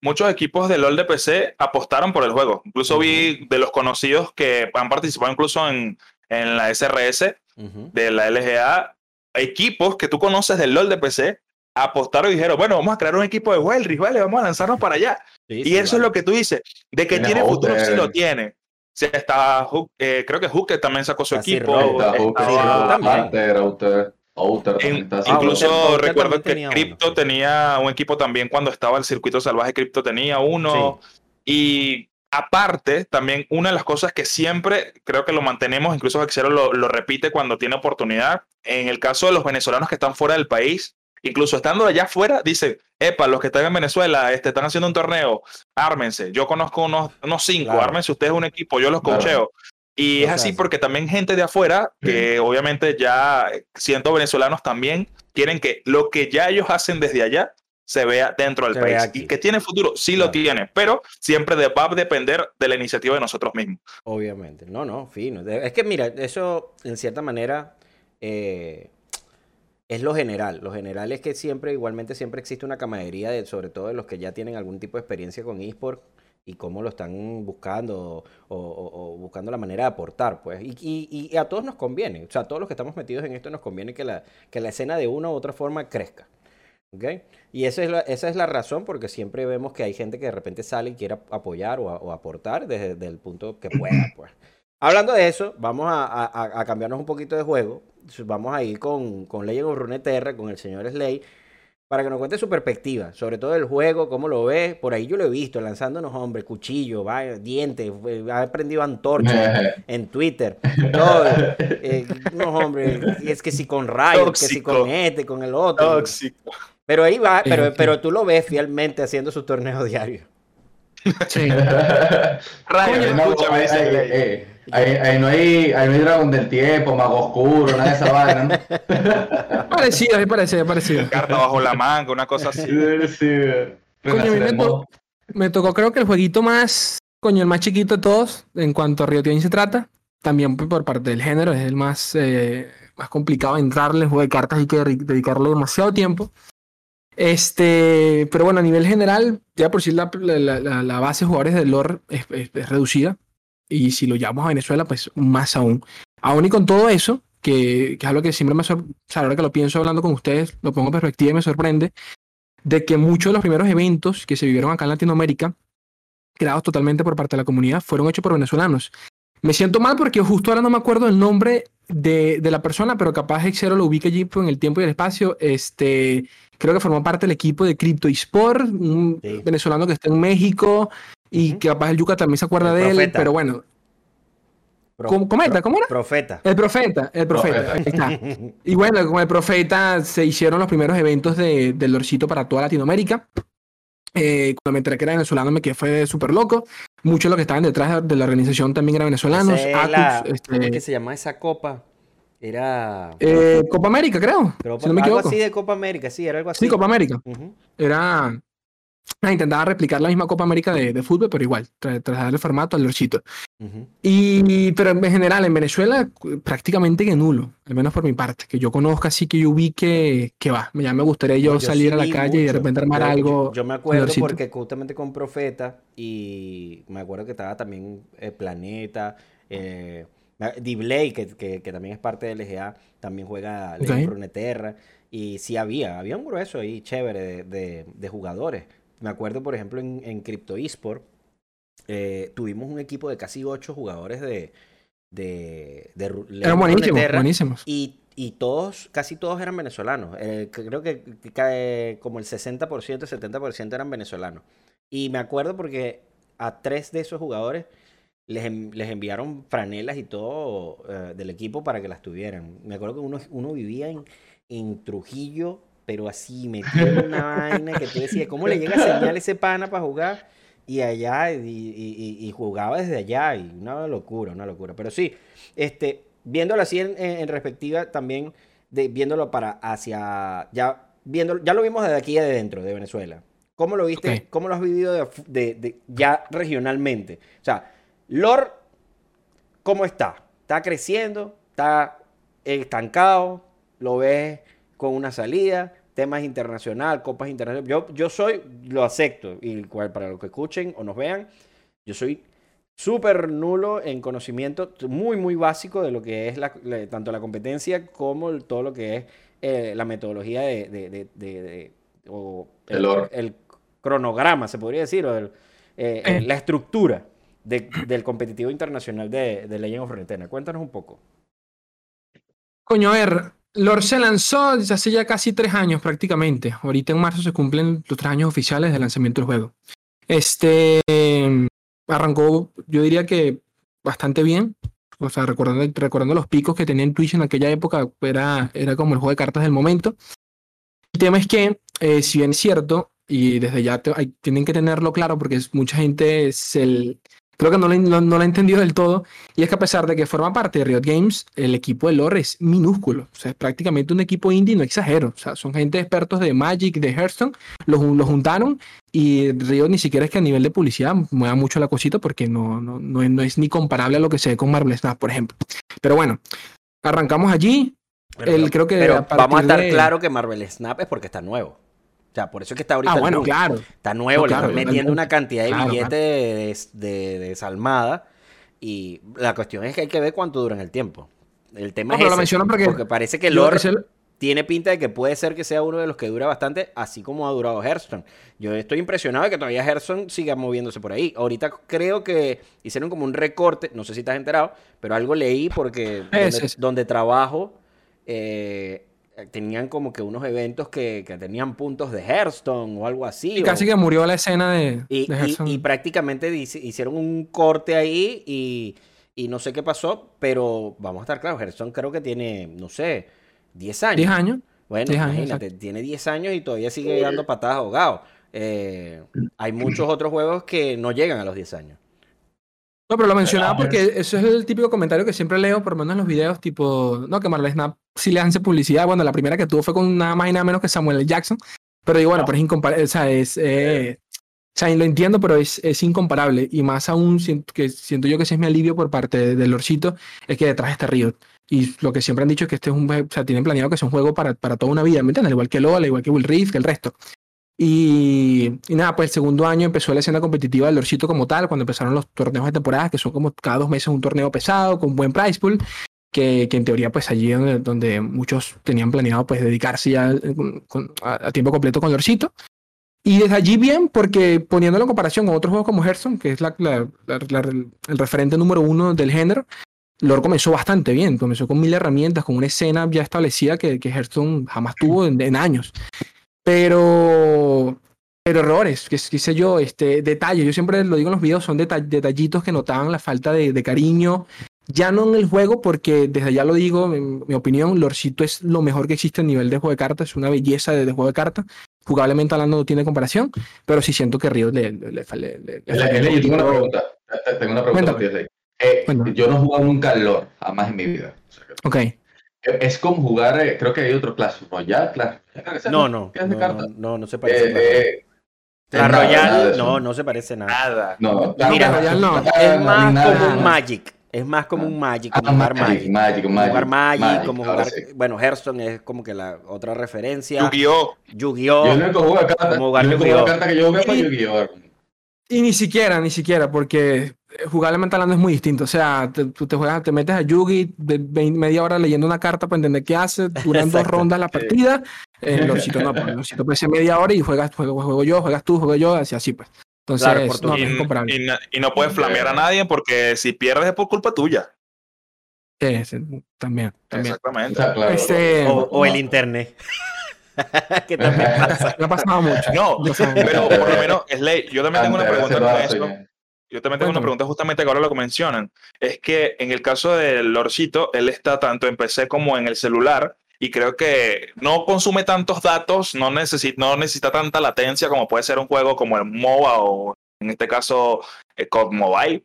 Muchos equipos de LOL de PC apostaron por el juego. Incluso vi de los conocidos que han participado incluso en, en la SRS de la LGA, equipos que tú conoces del LOL de PC apostaron y dijeron, bueno, vamos a crear un equipo de Wellry, vale, vamos a lanzarnos para allá. y eso es lo que tú dices, de que tiene futuro, sí lo tiene. Sí, está, eh, creo que Hooker también sacó su equipo. incluso recuerdo que Crypto tenía un equipo también cuando estaba el circuito salvaje, Crypto tenía uno. Y aparte, también una de las cosas que siempre creo que lo mantenemos, incluso Xero lo, lo repite cuando tiene oportunidad, en el caso de los venezolanos que están fuera del país, incluso estando allá afuera, dice, epa, los que están en Venezuela este, están haciendo un torneo, ármense. Yo conozco unos, unos cinco, ármense ustedes un equipo, yo los cocheo. Y es así porque también gente de afuera, que obviamente ya siendo venezolanos también, quieren que lo que ya ellos hacen desde allá se vea dentro del país. Y que tiene futuro, sí lo tiene, pero siempre va a depender de la iniciativa de nosotros mismos. Obviamente, no, no, fino. Es que mira, eso en cierta manera... Eh, es lo general. Lo general es que siempre, igualmente, siempre existe una camaradería, de, sobre todo de los que ya tienen algún tipo de experiencia con eSport y cómo lo están buscando o, buscando la manera de aportar, pues. Y, y, a todos nos conviene, o sea, a todos los que estamos metidos en esto nos conviene que la, que la escena de una u otra forma crezca. ¿Ok? Y esa es, la, esa es la razón porque siempre vemos que hay gente que de repente sale y quiere apoyar o, aportar desde, el punto que pueda, pues. Hablando de eso, vamos a, a cambiarnos un poquito de juego vamos a ir con, con Legend of Runeterra, con el señor Slay, para que nos cuente su perspectiva, sobre todo el juego, cómo lo ve. Por ahí yo lo he visto, lanzándonos, hombre, cuchillo, dientes, ha prendido antorcha en Twitter. Todo, eh, no, hombre, es que si con rayos, que si con este, con el otro. Tóxico. Pero ahí va, pero, pero tú lo ves fielmente haciendo su torneo diario. Sí. Rayos, escúchame, dice Ahí, no hay, ahí no hay dragón del tiempo, mago oscuro, nada de esa vaina, ¿no? parecido, es parecido, parecido. Carta bajo la manga, una cosa así. Coño, a mí me, me, tocó creo que el jueguito más, coño, el más chiquito de todos, en cuanto a Rio se trata. También por parte del género, es el más, eh, más complicado entrarle, el juego de cartas hay que dedicarle demasiado tiempo. Este, pero bueno, a nivel general, ya por si la, la, la, base de jugadores del lore es, es reducida y si lo llamamos a Venezuela, pues más aún. Aún y con todo eso, que, que es algo que siempre me sorprende, o sea, ahora que lo pienso hablando con ustedes, lo pongo en perspectiva y me sorprende, de que muchos de los primeros eventos que se vivieron acá en Latinoamérica, creados totalmente por parte de la comunidad, fueron hechos por venezolanos. Me siento mal porque justo ahora no me acuerdo el nombre de, de la persona, pero capaz Xero lo ubica allí en el tiempo y el espacio. Este, creo que formó parte del equipo de Crypto Esport, un venezolano que está en México y que capaz el Yuca también se acuerda de él, pero bueno. ¿Cómo, comenta, ¿Cómo era? Profeta. El profeta, el profeta. Ahí está. y bueno, con el profeta se hicieron los primeros eventos de, del Lorcito para toda Latinoamérica. Eh, cuando me enteré que era venezolano me quedé fue súper loco. Muchos de los que estaban detrás de la organización también eran venezolanos. este... ¿Cómo es que se llama esa copa? Era. Eh, Copa América, creo. si no me equivoco. Algo así de Copa América, sí, era algo así. Sí, Copa América. Era. Ah, intentaba replicar la misma Copa América de, de fútbol, pero igual, trasladar el formato al lorchito. y, pero en general, en Venezuela, prácticamente que nulo, al menos por mi parte, que yo conozca, así que yo vi que, que va. Ya me gustaría yo, salir a la calle y de repente armar algo. Yo, me acuerdo porque justamente con Profeta, y me acuerdo que estaba también eh, Planeta, eh, Diblay, que, que, que, también es parte del LGA, también juega okay. Runeterra. Y sí había, había un grueso ahí chévere de, de, de jugadores. Me acuerdo, por ejemplo, en, en Crypto eSport, eh, tuvimos un equipo de casi ocho jugadores de. de, de eran buenísimos, buenísimos. Y, y, todos, casi todos eran venezolanos. Eh, creo que, que como el 60%, 70% eran venezolanos. Y me acuerdo porque a tres de esos jugadores les, les enviaron franelas y todo uh, del equipo para que las tuvieran. Me acuerdo que uno, uno vivía en, en Trujillo, pero así metido en una vaina que tú decías, ¿cómo le llega a señal ese pana para jugar? Y allá, y, y, y, jugaba desde allá, y una locura, una locura. Pero sí, este, viéndolo así en, en, respectiva también, de, viéndolo para hacia, ya, viéndolo, ya lo vimos desde aquí, de dentro, de Venezuela. ¿Cómo lo viste? Okay. ¿Cómo lo has vivido de, de, de, ya regionalmente? O sea, Lor, ¿cómo está? ¿Está creciendo? ¿Está estancado? ¿Lo ves con una salida? Temas internacional, copas internacionales. Yo, yo soy, lo acepto, y para los que escuchen o nos vean, yo soy súper nulo en conocimiento, muy, muy básico de lo que es la, la, tanto la competencia como todo lo que es eh, la metodología de, de, de, de o el, el, el, cronograma, se podría decir, o el, eh, eh. la estructura del competitivo internacional de, de Legend of Runeterra. Cuéntanos un poco. Coño, a ver, Lord se lanzó hace ya casi tres años prácticamente. Ahorita en marzo se cumplen los tres años oficiales del lanzamiento del juego. Este arrancó, yo diría que bastante bien. O sea, recordando, recordando los picos que tenía en Twitch en aquella época, era, era como el juego de cartas del momento. El tema es que, eh, si bien es cierto, y desde ya tienen que tenerlo claro porque mucha gente es el, creo que no lo, no, he entendido del todo, y es que a pesar de que forma parte de Riot Games, el equipo de lore es minúsculo, o sea, es prácticamente un equipo indie, no exagero, o sea, son gente expertos de Magic, de Hearthstone, los, los juntaron y Riot ni siquiera es que a nivel de publicidad mueva mucho la cosita porque no, no, no, es, no es ni comparable a lo que se ve con Marvel Snap, por ejemplo. Pero bueno, arrancamos allí. Pero, el, creo que pero vamos a estar de... claro que Marvel Snap es porque está nuevo. O sea, por eso es que está ahorita. Ah, bueno, claro. Está nuevo, no, claro, le están metiendo una cantidad de claro, billetes claro. de, de, de, desalmada. Y la cuestión es que hay que ver cuánto dura en el tiempo. El tema no, es. Ese, lo porque, porque parece que Lord el... tiene pinta de que puede ser que sea uno de los que dura bastante, así como ha durado Hearthstone. Yo estoy impresionado de que todavía Hearthstone siga moviéndose por ahí. Ahorita creo que hicieron como un recorte, no sé si estás enterado, pero algo leí porque es, donde, es. donde trabajo. Eh, tenían como que unos eventos que, que, tenían puntos de Hearthstone o algo así. Y o... casi que murió la escena de, y, de Hearthstone. Y, y, prácticamente hicieron un corte ahí y, y, no sé qué pasó, pero vamos a estar claros, Hearthstone creo que tiene, no sé, 10 años. 10 años. Bueno, 10 imagínate, tiene 10 años y todavía sigue dando patadas ahogados. Eh, hay muchos otros juegos que no llegan a los 10 años. No, pero lo mencionaba porque eso es el típico comentario que siempre leo, por lo menos en los videos, tipo, no, que Marvel Snap sí le hace publicidad. Bueno, la primera que tuvo fue con nada más y nada menos que Samuel L. Jackson. Pero digo, bueno, no. pero es incomparable. O sea, es. Eh, o sea, lo entiendo, pero es, es incomparable. Y más aún, siento, que siento yo que ese es mi alivio por parte de, del Lorcito, es que detrás está Riot. Y lo que siempre han dicho es que este es un. O sea, tienen planeado que sea un juego para, para toda una vida, ¿me entiendes? Al igual que LOL, al igual que Will Rift, que el resto. Y, y, nada, pues el segundo año empezó la escena competitiva del Lorcito como tal, cuando empezaron los torneos de temporada, que son como cada dos meses un torneo pesado, con buen price pool, que, que en teoría pues allí donde, donde, muchos tenían planeado pues dedicarse ya con, a, a, tiempo completo con Lorcito. Y desde allí bien, porque poniéndolo en comparación con otros juegos como Hearthstone, que es la, el referente número uno del género, Lore comenzó bastante bien. Comenzó con mil herramientas, con una escena ya establecida que, que Hearthstone jamás tuvo en, años. Pero, pero errores, que qué sé yo, este, detalles. Yo siempre lo digo en los videos, son detallitos que notaban la falta de, de, cariño. Ya no en el juego, porque desde ya lo digo, en mi opinión, Lorcito es lo mejor que existe a nivel de juego de cartas, es una belleza de, de juego de cartas jugablemente hablando no tiene comparación, pero sí siento que Río le, le, le, le yo tengo una pregunta. Tengo una pregunta. Eh, yo no he jugado nunca LOL, jamás en mi vida. ok. Es como jugar, eh, creo que hay otro Clash Royale, Clash. No, no, no, no, no, se parece. Eh, eh la Royale, no, no se parece nada. Nada. No, Mira, Royale no. Es más como un Magic. Es más como un Magic, como ah, jugar Magic. Magic, Magic, jugar Magic, como jugar. Bueno, Hearthstone es como que la otra referencia. Yu-Gi-Oh! Yu-Gi-Oh! Yo no he jugado cartas. Como jugar Yu-Gi-Oh! que yo veo Yu-Gi-Oh! Y ni siquiera, ni siquiera, porque jugablemente hablando es muy distinto. O sea, tú te, juegas, te metes a Yugi de media hora leyendo una carta para entender qué hace, duran dos rondas la partida. Eh, Lorcito no, pues, Lorcito puede ser media hora y juegas, juego, juego yo, juegas tú, juego yo, así, así pues. Entonces, no, y, es y, no, puedes flamear a nadie porque si pierdes es por culpa tuya. Sí, también, también. Exactamente. Este, o, el internet. que también pasa. No ha pasado mucho. No, pero por lo menos, Slay, yo también tengo una pregunta con eso. Yo también tengo una pregunta justamente que ahora lo mencionan. Es que en el caso del Lorcito, él está tanto en PC como en el celular y creo que no consume tantos datos, no necesita, no necesita tanta latencia como puede ser un juego como el MOBA o en este caso el COD Mobile,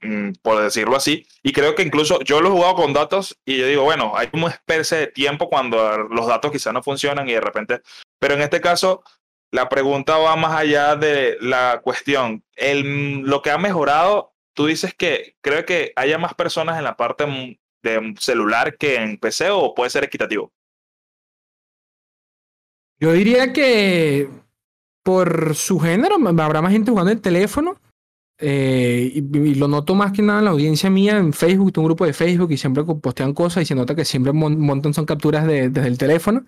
mm, por decirlo así. Y creo que incluso yo lo he jugado con datos y yo digo, bueno, hay una especie de tiempo cuando los datos quizás no funcionan y de repente, pero en este caso la pregunta va más allá de la cuestión. Lo que ha mejorado, tú dices que creo que haya más personas en la parte de celular que en PC o puede ser equitativo? Yo diría que por su género habrá más gente jugando en teléfono. Eh, y, lo noto más que nada en la audiencia mía en Facebook, tengo un grupo de Facebook y siempre postean cosas y se nota que siempre un montón son capturas desde el teléfono.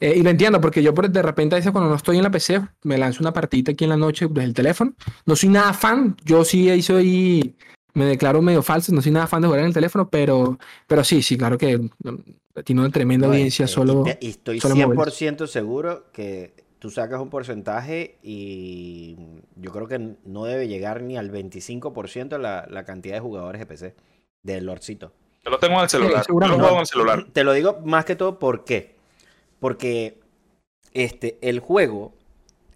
Eh, y lo entiendo porque yo de repente a veces cuando no estoy en la PC me lanzo una partida aquí en la noche desde el teléfono. No soy nada fan, yo sí soy me declaro medio falso, no soy nada fan de jugar en el teléfono, pero, pero sí, sí, claro que tiene una tremenda audiencia solo. Y, estoy 100% seguro que tú sacas un porcentaje y yo creo que no debe llegar ni al 25% la, la cantidad de jugadores de PC del Lordcito. Yo lo tengo en el celular. lo juego en el celular. Te lo digo más que todo ¿por qué? Porque este, el juego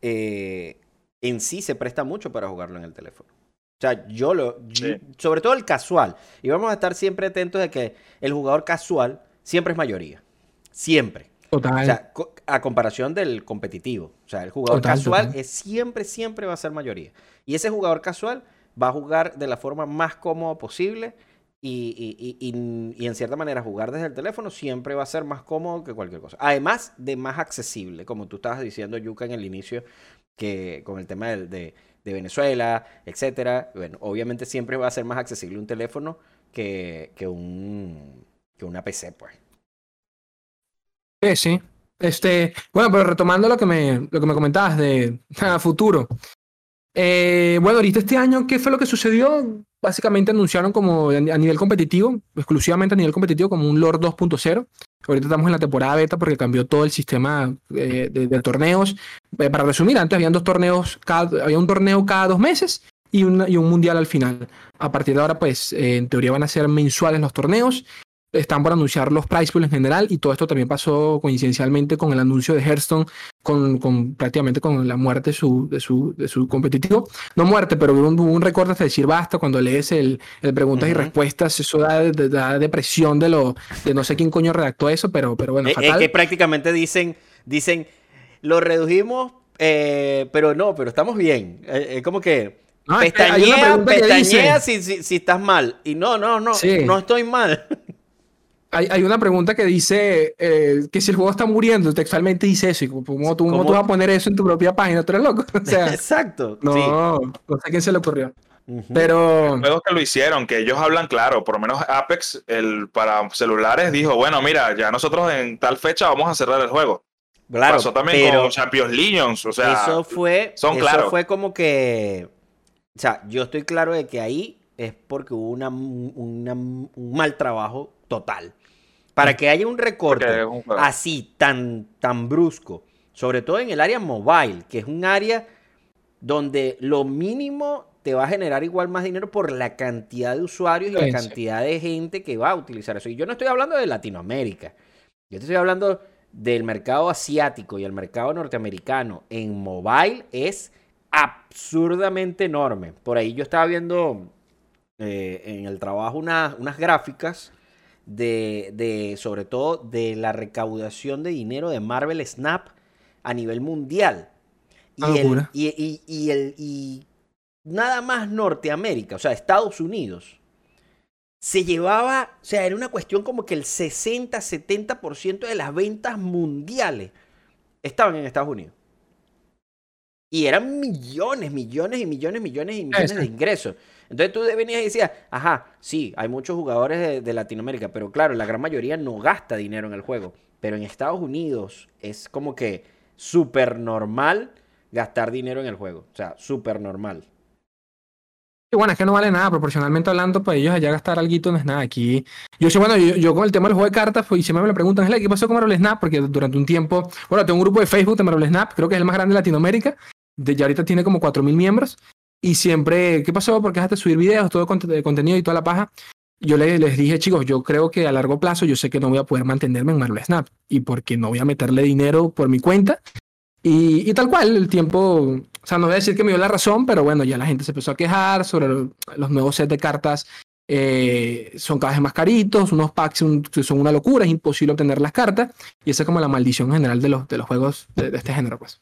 eh, en sí se presta mucho para jugarlo en el teléfono. O sea, yo lo. sobre todo el casual. Y vamos a estar siempre atentos de que el jugador casual siempre es mayoría. Siempre. Total. O sea, a comparación del competitivo. O sea, el jugador casual es siempre, siempre va a ser mayoría. Y ese jugador casual va a jugar de la forma más cómoda posible. Y, y, en cierta manera, jugar desde el teléfono siempre va a ser más cómodo que cualquier cosa. Además de más accesible, como tú estabas diciendo, Yuka, en el inicio, que con el tema de de Venezuela, etcétera. Bueno, obviamente siempre va a ser más accesible un teléfono que, que, un, que una PC, pues. Sí, sí. Este, bueno, pero retomando lo que me, lo que me comentabas de futuro. Eh, bueno, ahorita este año, ¿qué fue lo que sucedió? Básicamente anunciaron como a nivel competitivo, exclusivamente a nivel competitivo, como un Lord 2.0. Ahorita estamos en la temporada beta porque cambió todo el sistema eh, de, torneos. Eh, para resumir, antes habían dos torneos, cada, había un torneo cada dos meses y, un mundial al final. A partir de ahora, pues eh, en teoría van a ser mensuales los torneos están por anunciar los price pools en general y todo esto también pasó coincidencialmente con el anuncio de Hearthstone, con, con prácticamente con la muerte de su, de su, de su competitivo. No muerte, pero hubo un, un récord hasta decir basta cuando lees el, el preguntas y respuestas, eso da, depresión de lo de no sé quién coño redactó eso, pero, pero bueno, es, que prácticamente dicen, dicen, lo redujimos, eh, pero no, pero estamos bien. Eh, es como que pestañea, pestañea si, si, si, estás mal. Y no, no, no, no estoy mal. Hay, una pregunta que dice eh, que si el juego está muriendo, textualmente dice eso. Y ¿cómo, tú, ¿Cómo tú vas a poner eso en tu propia página? ¿Tú eres loco? O sea, Exacto. No, no sé quién se le ocurrió. Pero. Juegos que lo hicieron, que ellos hablan claro. Por lo menos Apex, el, para celulares, dijo: Bueno, mira, ya nosotros en tal fecha vamos a cerrar el juego. Claro, Pasó también con Champions Legions, o sea, eso fue, son eso claros. fue como que, o sea, yo estoy claro de que ahí es porque hubo una, una- un mal trabajo total. Para que haya un recorte un así, tan, tan brusco, sobre todo en el área mobile, que es un área donde lo mínimo te va a generar igual más dinero por la cantidad de usuarios y la sí. cantidad de gente que va a utilizar eso. Y yo no estoy hablando de Latinoamérica, yo te estoy hablando del mercado asiático y el mercado norteamericano en mobile es absurdamente enorme. Por ahí yo estaba viendo eh, en el trabajo unas gráficas de, de, sobre todo, de la recaudación de dinero de Marvel Snap a nivel mundial. Y, Una el, y, y- y el- y nada más Norteamérica, o sea, Estados Unidos, se llevaba, o sea, era una cuestión como que el 60-70% de las ventas mundiales estaban en Estados Unidos. Y eran millones, millones y millones, millones y millones de ingresos. Entonces tú venías y decías, ajá, sí, hay muchos jugadores de, de Latinoamérica, pero claro, la gran mayoría no gasta dinero en el juego. Pero en Estados Unidos es como que súper normal gastar dinero en el juego. O sea, súper normal. Y bueno, es que no vale nada, proporcionalmente hablando, para ellos allá gastar algo no es nada. Aquí, yo sé, bueno, yo, yo con el tema del juego de cartas, pues, y siempre me lo preguntan, "Gela, ¿qué pasó con Marvel Snap? Porque durante un tiempo, bueno, tengo un grupo de Facebook de Marvel Snap, creo que es el más grande de Latinoamérica, de, ya ahorita tiene como 4.000 miembros, y siempre, ¿qué pasó? Porque dejaste de subir videos, todo cont- de contenido y toda la paja. Yo le- les dije, chicos, yo creo que a largo plazo yo sé que no voy a poder mantenerme en Marvel Snap, y porque no voy a meterle dinero por mi cuenta, y, y tal cual, el tiempo, o sea, no voy a decir que me dio la razón, pero bueno, ya la gente se empezó a quejar sobre lo- los nuevos sets de cartas. eh, son cada vez más caritos, unos packs son, son una locura, es imposible obtener las cartas. Y esa es como la maldición general de los, de los juegos de, de este género, pues.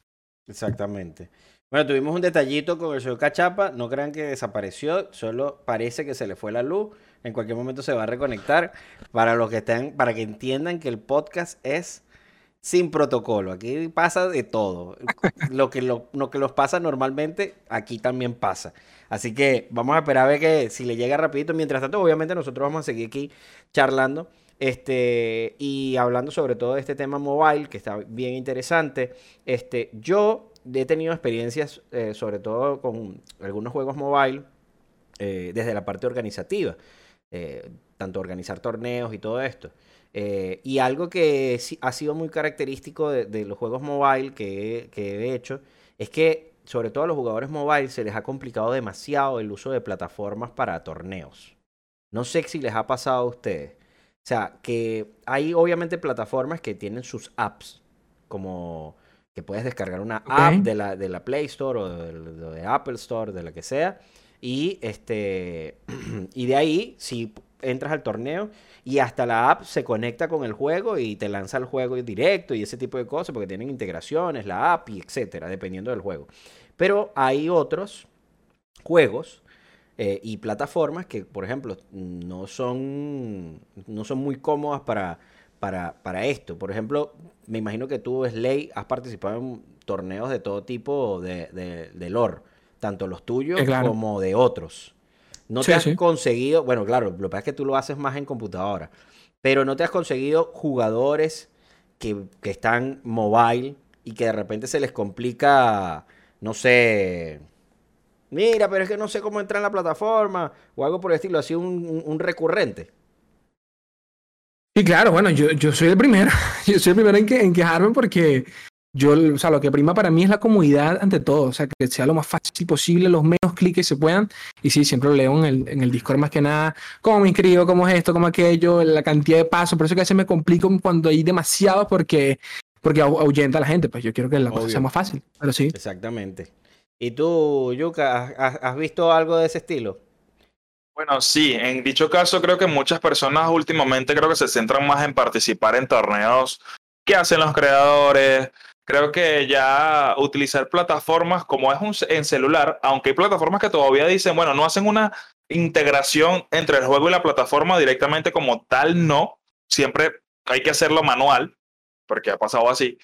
Exactamente. Bueno, tuvimos un detallito con el señor Cachapa. No crean que desapareció, solo parece que se le fue la luz. En cualquier momento se va a reconectar. Para los que estén, para que entiendan que el podcast es sin protocolo. Aquí pasa de todo. Lo que, lo, lo que los pasa normalmente, aquí también pasa. Así que vamos a esperar a ver que si le llega rapidito. Mientras tanto, obviamente nosotros vamos a seguir aquí charlando. Este, y hablando sobre todo de este tema mobile, que está bien interesante. Este, yo he tenido experiencias, eh, sobre todo con algunos juegos mobile, eh, desde la parte organizativa. eh, tanto organizar torneos y todo esto. Y algo que ha sido muy característico de, los juegos mobile que, que he hecho es que, sobre todo a los jugadores mobile, se les ha complicado demasiado el uso de plataformas para torneos. No sé si les ha pasado a ustedes. O sea, que hay obviamente plataformas que tienen sus apps, como que puedes descargar una app de la, de la Play Store o de, de Apple Store, de la que sea. Y, este, y de ahí, si entras al torneo y hasta la app se conecta con el juego y te lanza el juego directo y ese tipo de cosas, porque tienen integraciones, la app y etcétera, dependiendo del juego. Pero hay otros juegos eh, y plataformas que, por ejemplo, no son, no son muy cómodas para, para, para esto. Por ejemplo, me imagino que tú, Slay, has participado en torneos de todo tipo de, de, de lore, tanto los tuyos claro. como de otros. No Sí, te has sí. conseguido, bueno, claro, lo que pasa es que tú lo haces más en computadora, pero no te has conseguido jugadores que, que están mobile y que de repente se les complica, no sé, mira, pero es que no sé cómo entrar en la plataforma o algo por el estilo, así un, un- un recurrente. Y claro, bueno, yo, yo soy el primero. Yo soy el primero en, que, en quejarme porque yo, o sea, lo que prima para mí es la comodidad ante todo. O sea, que sea lo más fácil posible, los menos clics que se puedan. Y sí, siempre lo leo en el, en el Discord más que nada. ¿Cómo me inscribo? ¿Cómo es esto? ¿Cómo aquello? La cantidad de pasos. Por eso que a veces me complico cuando hay demasiado porque, porque ahu- ahuyenta a la gente. Pues yo quiero que la cosa sea más fácil. Pero sí. Exactamente. ¿Y tú, Yuka, has, has visto algo de ese estilo? Bueno, sí, en dicho caso creo que muchas personas últimamente creo que se centran más en participar en torneos que hacen los creadores. Creo que ya utilizar plataformas como es un, en celular, aunque hay plataformas que todavía dicen, bueno, no hacen una integración entre el juego y la plataforma directamente como tal, no. Siempre hay que hacerlo manual, porque ha pasado así.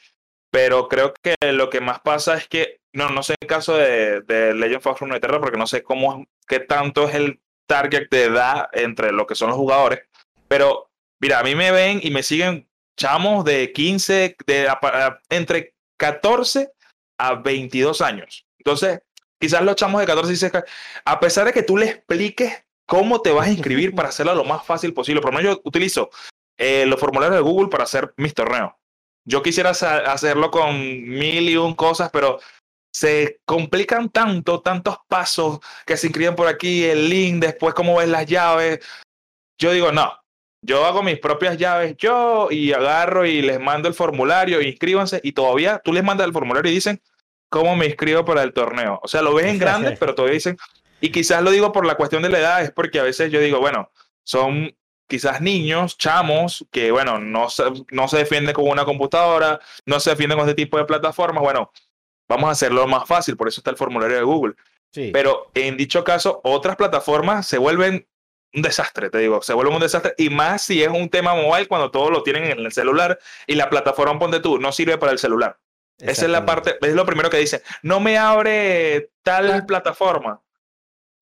Pero creo que lo que más pasa es que, no, no sé el caso de, de Legend of Runeterra, porque no sé cómo, qué tanto es el target de edad entre lo que son los jugadores. Pero, mira, a mí me ven y me siguen chamos de 15, de, entre 14 a 22 años. Entonces, quizás los chamos de 14 dicen, a pesar de que tú le expliques cómo te vas a inscribir para hacerlo lo más fácil posible, por lo yo utilizo eh, los formularios de Google para hacer mis torneos. Yo quisiera hacerlo con mil y un cosas, pero se complican tanto, tantos pasos que se inscriben por aquí, el link, después cómo ves las llaves. Yo digo, no, yo hago mis propias llaves yo y agarro y les mando el formulario, inscríbanse y todavía tú les mandas el formulario y dicen cómo me inscribo para el torneo. O sea, lo ves en grande, pero todavía dicen, y quizás lo digo por la cuestión de la edad, es porque a veces yo digo, bueno, son quizás niños, chamos, que bueno, no se, no se defienden con una computadora, no se defienden con este tipo de plataformas, bueno, vamos a hacerlo más fácil, por eso está el formulario de Google. Sí. Pero en dicho caso, otras plataformas se vuelven un desastre, te digo, se vuelven un desastre, y más si es un tema mobile cuando todos lo tienen en el celular y la plataforma, ponte tú, no sirve para el celular. Esa es la parte, es lo primero que dice, no me abre tal plataforma.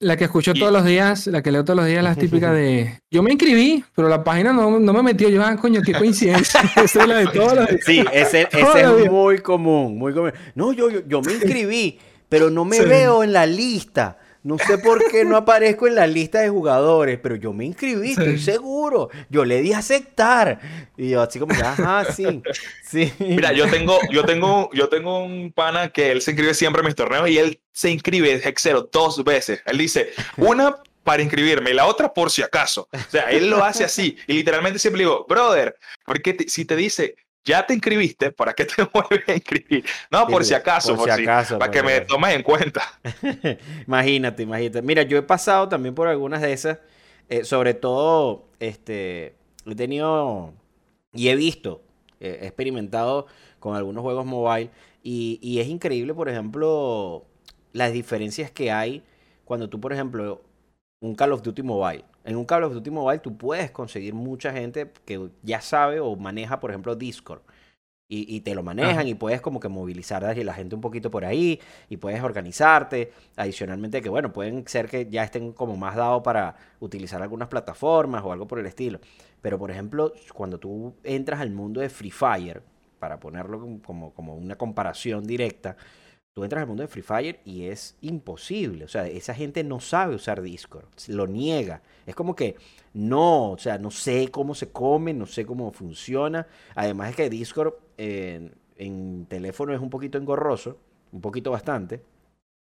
La que escucho todos los días, la que leo todos los días, la típica de yo me inscribí, pero la página no, no me metió. Yo, ah, coño, qué coincidencia. Esa es la de todos los días. Sí, ese, ese es muy común, muy común. No, yo, yo, yo me inscribí, pero no me veo en la lista. No sé por qué no aparezco en la lista de jugadores, pero yo me inscribí, estoy seguro. Yo le di a aceptar. Y yo así como, ajá, sí, sí. Mira, yo tengo, yo tengo, yo tengo un pana que él se inscribe siempre en mis torneos y él se inscribe Hexero dos veces. Él dice, una para inscribirme y la otra por si acaso. O sea, él lo hace así. Y literalmente siempre digo, brother, porque si te dice, ya te inscribiste, ¿para qué te vuelves a inscribir? No, por si acaso, por, si acaso, para que me tomes en cuenta. imagínate, imagínate. Mira, yo he pasado también por algunas de esas, eh, sobre todo, este, he tenido y he visto, he experimentado con algunos juegos mobile y, y es increíble, por ejemplo, las diferencias que hay cuando tú, por ejemplo, un Call of Duty Mobile en un Call of Duty Mobile tú puedes conseguir mucha gente que ya sabe o maneja, por ejemplo, Discord. Y, te lo manejan y puedes como que movilizar a la gente un poquito por ahí y puedes organizarte. Adicionalmente que, bueno, pueden ser que ya estén como más dados para utilizar algunas plataformas o algo por el estilo. Pero, por ejemplo, cuando tú entras al mundo de Free Fire, para ponerlo como, como una comparación directa, Tú entras al mundo de Free Fire y es imposible. O sea, esa gente no sabe usar Discord. Lo niega. Es como que no, o sea, no sé cómo se come, no sé cómo funciona. Además es que Discord en, teléfono es un poquito engorroso, un poquito bastante.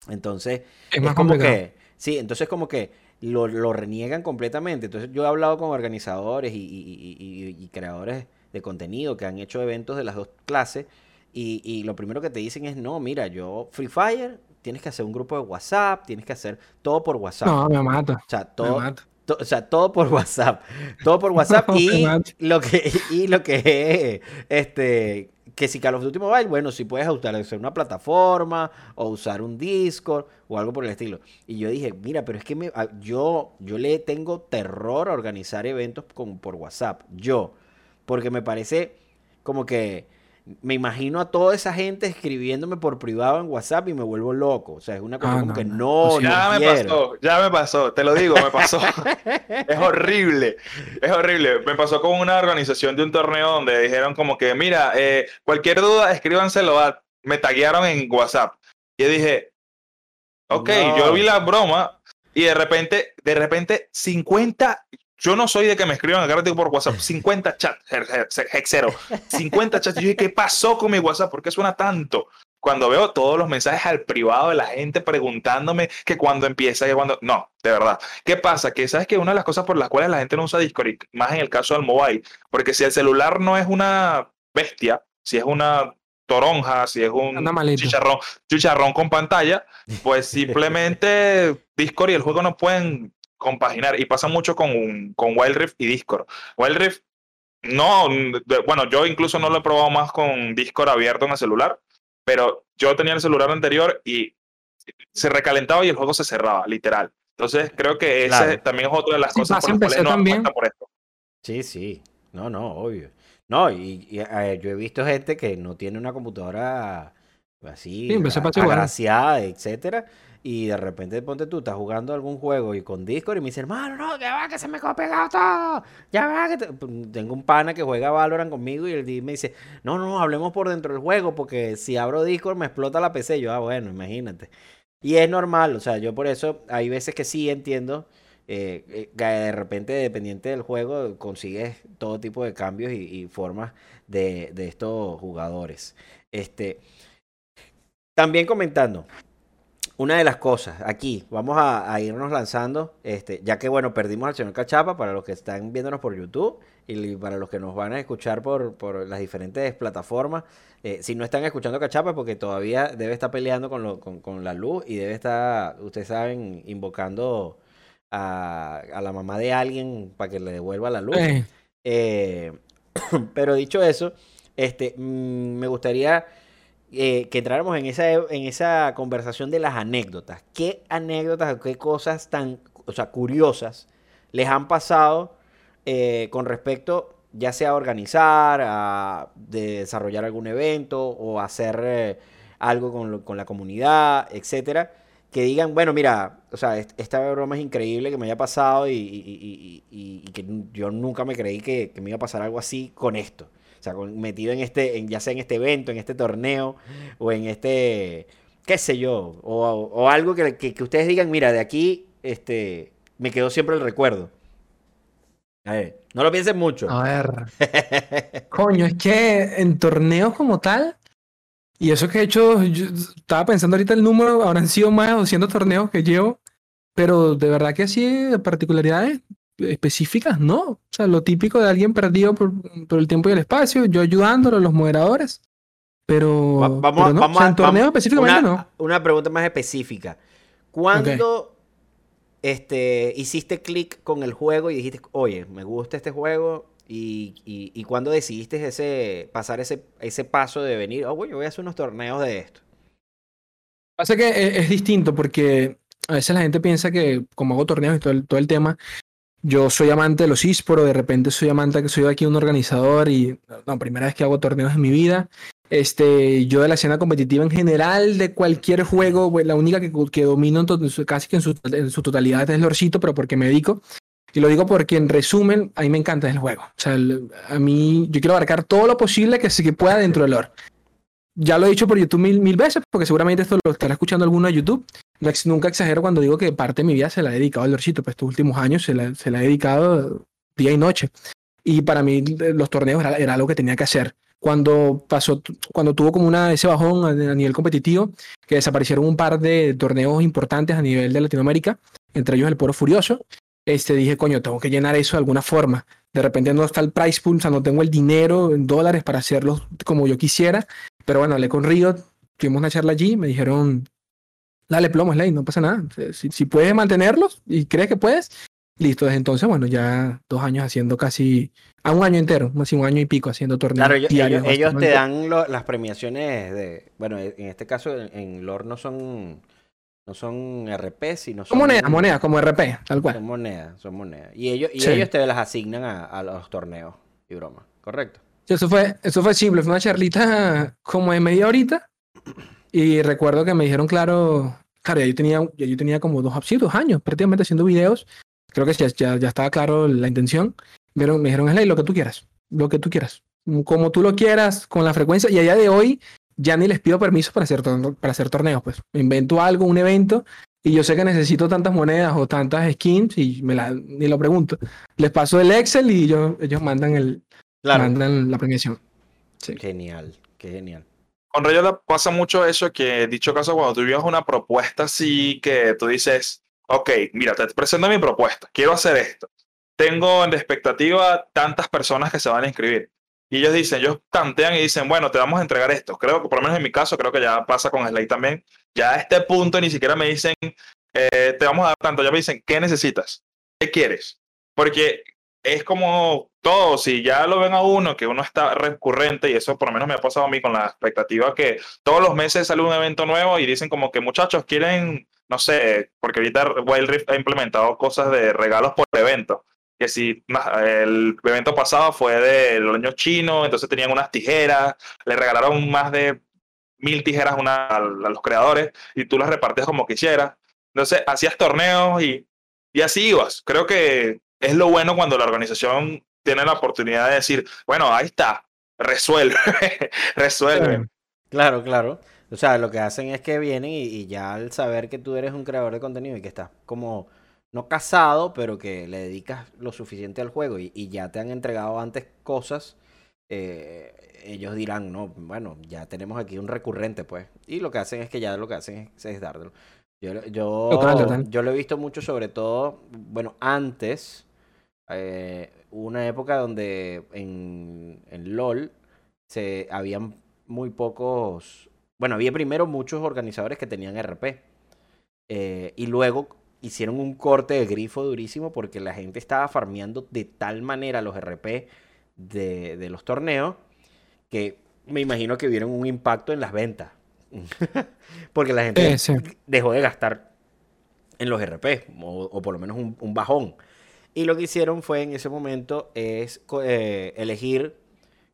Entonces, es, más como que, sí, entonces como que lo, lo, reniegan completamente. Entonces yo he hablado con organizadores y creadores de contenido que han hecho eventos de las dos clases y, lo primero que te dicen es, no, mira, yo Free Fire, tienes que hacer un grupo de WhatsApp, tienes que hacer todo por WhatsApp. No, me mata. O sea, todo, o sea, todo por WhatsApp. Todo por WhatsApp y, lo que, y lo que este, que si Call of Duty Mobile, bueno, si puedes usar una plataforma o usar un Discord o algo por el estilo. Y yo dije, mira, pero es que me, yo, yo le tengo terror a organizar eventos con, por WhatsApp. Yo. Porque me parece como que me imagino a toda esa gente escribiéndome por privado en WhatsApp y me vuelvo loco. O sea, es una cosa ah, como que no, ya me pasó, ya me pasó, te lo digo, me pasó. es horrible, es horrible. Me pasó con una organización de un torneo donde dijeron como que, mira, eh, cualquier duda, escríbanselo a... Me taguearon en WhatsApp. Y yo dije, ok, yo vi la broma y de repente, de repente, 50, yo no soy de que me escriban acá por WhatsApp 50 chats, Hexero, 50 chats. Y yo dije, ¿qué pasó con mi WhatsApp? ¿Por qué suena tanto? Cuando veo todos los mensajes al privado de la gente preguntándome que cuando empieza y cuando. No, de verdad. ¿Qué pasa? Que sabes que una de las cosas por las cuales la gente no usa Discord, más en el caso del mobile, porque si el celular no es una bestia, si es una toronja, si es un chicharrón, chicharrón con pantalla, pues simplemente Discord y el juego no pueden compaginar y pasa mucho con, con Wild Rift y Discord. Wild Rift, no, bueno, yo incluso no lo he probado más con Discord abierto en el celular, pero yo tenía el celular anterior y se recalentaba y el juego se cerraba, literal. Entonces creo que ese también es otra de las cosas por las cuales no por esto. Sí, sí, no, no, obvio. No, y, eh, yo he visto gente que no tiene una computadora así, sí, agraciada, etcétera, y de repente ponte tú, estás jugando algún juego y con Discord y me dicen, hermano, no, que va, que se me pegado todo. Ya va, que pues, tengo un pana que juega Valorant conmigo y él me dice, no, no, hablemos por dentro del juego porque si abro Discord me explota la PC. Yo, ah, bueno, imagínate. Y es normal, o sea, yo por eso hay veces que sí entiendo eh, eh, que de repente, dependiente del juego, consigues todo tipo de cambios y, formas de, de, estos jugadores. Este, también comentando, una de las cosas, aquí vamos a, irnos lanzando, este, ya que bueno, perdimos al señor Cachapa para los que están viéndonos por YouTube y para los que nos van a escuchar por, por las diferentes plataformas. Eh, si no están escuchando Cachapa, porque todavía debe estar peleando con, lo, con, con, la luz y debe estar, ustedes saben, invocando a, a, la mamá de alguien para que le devuelva la luz. Eh, pero dicho eso, este, mm, me gustaría eh, que entráramos en esa, en esa conversación de las anécdotas. ¿Qué anécdotas, qué cosas tan o sea, curiosas les han pasado eh, con respecto ya sea a organizar, a desarrollar algún evento o hacer eh, algo con, con, la comunidad, etcétera? Que digan, bueno, mira, o sea, esta broma es increíble que me haya pasado y, y, que yo nunca me creí que me iba a pasar algo así con esto. O sea, metido en este, en, ya sea en este evento, en este torneo o en este, qué sé yo, o, algo que, que, ustedes digan, mira, de aquí este, me quedó siempre el recuerdo. A ver, no lo piensen mucho. A ver. Coño, es que en torneos como tal, y eso que he hecho, yo estaba pensando ahorita el número, habrán sido más de 200 torneos que llevo, pero de verdad que así, particularidades, específicas, no. O sea, lo típico de alguien perdido por, el tiempo y el espacio, yo ayudándolo, los moderadores. Pero, vamos, vamos en torneo específicamente no. Una pregunta más específica. ¿Cuándo este, hiciste clic con el juego y dijiste, oye, me gusta este juego? ¿Y, y, cuándo decidiste ese, pasar ese, ese paso de venir, oh, yo voy a hacer unos torneos de esto? Pasa que es, es, distinto porque a veces la gente piensa que como hago torneos y todo el, todo el tema, yo soy amante de los esports, de repente soy amante que soy aquí un organizador y no, primera vez que hago torneos en mi vida. Este, yo de la escena competitiva en general, de cualquier juego, pues, la única que, que domino casi que en su, en su, totalidad es Lorcito, pero porque me dedico. Y lo digo porque en resumen, a mí me encanta el juego. O sea, a mí yo quiero abarcar todo lo posible que, que pueda dentro del lore. Ya lo he dicho por YouTube mil, mil veces, porque seguramente esto lo estará escuchando alguno de YouTube nunca exagero cuando digo que parte de mi vida se la he dedicado al Lorcito, pues estos últimos años se la, se la he dedicado día y noche. Y para mí los torneos era, era, algo que tenía que hacer. Cuando pasó, cuando tuvo como una, ese bajón a, nivel competitivo, que desaparecieron un par de torneos importantes a nivel de Latinoamérica, entre ellos el Poro Furioso, este, dije, coño, tengo que llenar eso de alguna forma. De repente no está el price pool, o sea, no tengo el dinero en dólares para hacerlo como yo quisiera. Pero bueno, hablé con Río, tuvimos una charla allí, me dijeron, dale plomo, Slade, no pasa nada. Si, puedes mantenerlos y crees que puedes, listo. Desde entonces, bueno, ya dos años haciendo casi, a un año entero, más un año y pico haciendo torneos. Claro, ellos, te dan las premiaciones de, bueno, en este caso en, LOR no son, no son RP, sino son... monedas, monedas, como RP, tal cual. Son monedas, son monedas. Y ellos, y ellos te las asignan a, a, los torneos y broma, ¿correcto? Eso fue, eso fue simple, fue una charlita como de media horita y recuerdo que me dijeron, claro, claro, yo tenía, yo tenía como dos, sí, dos años prácticamente haciendo videos. Creo que ya, ya, ya estaba claro la intención. Me dijeron, Slay, lo que tú quieras, lo que tú quieras, como tú lo quieras, con la frecuencia. Y a día de hoy ya ni les pido permiso para hacer, para hacer torneos, pues. Me invento algo, un evento, y yo sé que necesito tantas monedas o tantas skins y me la, ni lo pregunto. Les paso el Excel y yo, ellos mandan, el, mandan la premiación. Genial, qué genial. Con Rayo pasa mucho eso que, dicho caso, cuando tú vives una propuesta así que tú dices, ok, mira, te presento mi propuesta, quiero hacer esto. Tengo en expectativa tantas personas que se van a inscribir. Y ellos dicen, ellos tantean y dicen, bueno, te vamos a entregar esto. Creo que por lo menos en mi caso, creo que ya pasa con Slay también. Ya a este punto ni siquiera me dicen, eh, te vamos a dar tanto. Ya me dicen, ¿qué necesitas? ¿Qué quieres? Porque es como todo, si ya lo ven a uno, que uno está recurrente, y eso por lo menos me ha pasado a mí con la expectativa que todos los meses sale un evento nuevo y dicen como que muchachos quieren, no sé, porque ahorita Wild Rift ha implementado cosas de regalos por evento. Que si el evento pasado fue del año chino, entonces tenían unas tijeras, le regalaron más de mil tijeras una, a, los creadores y tú las repartías como quisieras. Entonces, hacías torneos y, y así ibas. Creo que es lo bueno cuando la organización tiene la oportunidad de decir, bueno, ahí está, resuelve, resuelve. Claro, claro. O sea, lo que hacen es que vienen y, ya al saber que tú eres un creador de contenido y que estás como no casado, pero que le dedicas lo suficiente al juego y, ya te han entregado antes cosas, eh, ellos dirán, no, bueno, ya tenemos aquí un recurrente, pues. Y lo que hacen es que ya lo que hacen es, es dártelo. Yo, yo, yo lo he visto mucho, sobre todo, bueno, antes, eh, una época donde en, en LOL se habían muy pocos, bueno, había primero muchos organizadores que tenían RP. Eh, y luego hicieron un corte de grifo durísimo porque la gente estaba farmeando de tal manera los RP de, de los torneos que me imagino que vieron un impacto en las ventas. porque la gente dejó de gastar en los RP, o, por lo menos un, bajón. Y lo que hicieron fue en ese momento es eh, elegir,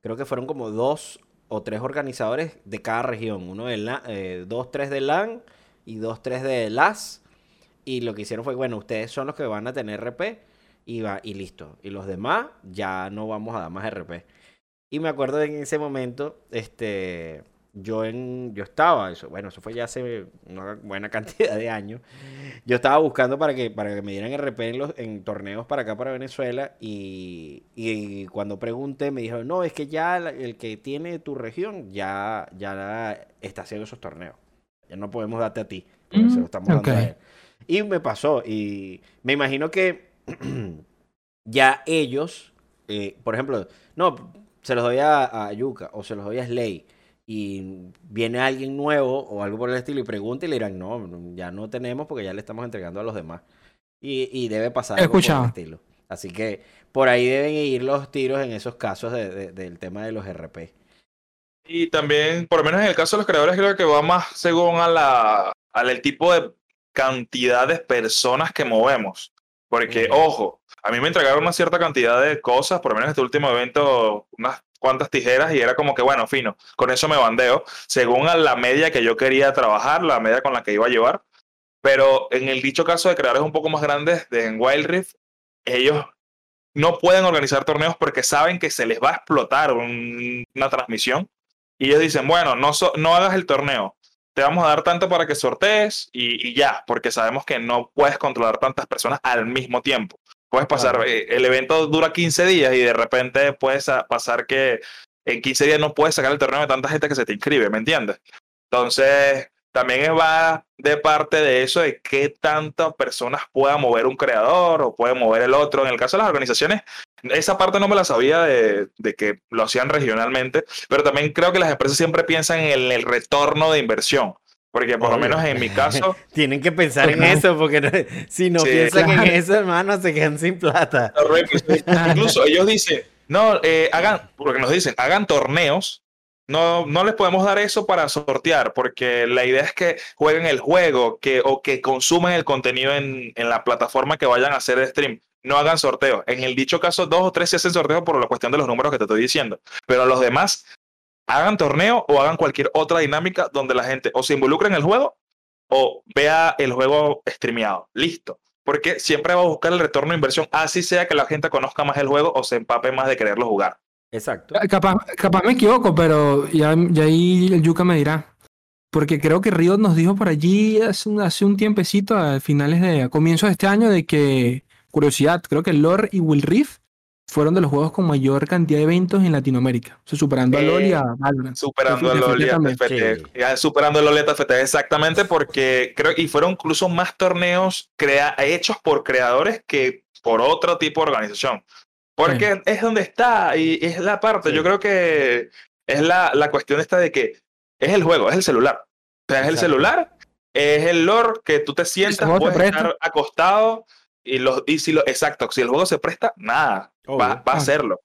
creo que fueron como dos o tres organizadores de cada región. Uno de la, eh, dos, tres de LAN y dos, tres de LAS. Y lo que hicieron fue, bueno, ustedes son los que van a tener RP y, va, y listo. Y los demás ya no vamos a dar más RP. Y me acuerdo en ese momento, este, yo en, yo estaba, eso, bueno, eso fue ya hace una buena cantidad de años. Yo estaba buscando para que, para que me dieran RP en, los, en torneos para acá, para Venezuela, y, y cuando pregunté me dijeron, no, es que ya el que tiene tu región ya, ya está haciendo esos torneos. Ya no podemos darte a ti, porque se lo estamos dando a él. Y me pasó, y me imagino que ya ellos, eh, por ejemplo, no, se los doy a, a Yuka o se los doy a Slay y viene alguien nuevo o algo por el estilo y pregunta y le dirán, no, ya no tenemos porque ya le estamos entregando a los demás. Y, y debe pasar algo por el estilo. Así que por ahí deben ir los tiros en esos casos de, del tema de los RP. Y también, por lo menos en el caso de los creadores, creo que va más según a la, al tipo de cantidad de personas que movemos. Porque, ojo, a mí me entregaron una cierta cantidad de cosas, por lo menos en este último evento, unas cuantas tijeras y era como que, bueno, fino, con eso me bandeo, según a la media que yo quería trabajar, la media con la que iba a llevar. Pero en el dicho caso de creadores un poco más grandes, de en Wild Rift, ellos no pueden organizar torneos porque saben que se les va a explotar una transmisión. Y ellos dicen, bueno, no, no hagas el torneo, te vamos a dar tanto para que sortees y, y, ya, porque sabemos que no puedes controlar tantas personas al mismo tiempo. Puedes pasar, eh, el evento dura 15 días y de repente puedes pasar que en 15 días no puedes sacar el torneo de tanta gente que se te inscribe, ¿me entiendes? Entonces, también va de parte de eso de qué tantas personas pueda mover un creador o puede mover el otro. En el caso de las organizaciones, esa parte no me la sabía de, que lo hacían regionalmente, pero también creo que las empresas siempre piensan en el retorno de inversión. Porque por lo menos en mi caso... Tienen que pensar en eso, porque si no piensan en eso, hermano, se quedan sin plata. Incluso ellos dicen, no, eh, hagan, porque nos dicen, hagan torneos. No, no les podemos dar eso para sortear, porque la idea es que jueguen el juego que, o que consumen el contenido en, en la plataforma que vayan a hacer stream no hagan sorteos. En el dicho caso, dos o tres se hacen sorteos por la cuestión de los números que te estoy diciendo. Pero los demás hagan torneo o hagan cualquier otra dinámica donde la gente o se involucre en el juego o vea el juego streameado. Listo. Porque siempre va a buscar el retorno de inversión, así sea que la gente conozca más el juego o se empape más de quererlo jugar. Exacto. Eh, capaz, capaz me equivoco, pero ya, ahí el Yuka me dirá. Porque creo que Riot nos dijo por allí hace un, hace un tiempecito, a finales de, a comienzos de este año, de que, curiosidad, creo que Lore y Will Reef fueron de los juegos con mayor cantidad de eventos en Latinoamérica. O sea, superando a LoL y a Valorant. Superando a LoL y a TFT. Superando a LoL y a TFT, exactamente, porque creo y fueron incluso más torneos crea hechos por creadores que por otro tipo de organización. Porque es donde está y es la parte. Yo creo que es la, la cuestión esta de que es el juego, es el celular. O sea, es el celular, es el lore que tú te sientas, puedes estar acostado y, los, y si lo, exacto, si el juego se presta, nada, va, va, a ah. hacerlo.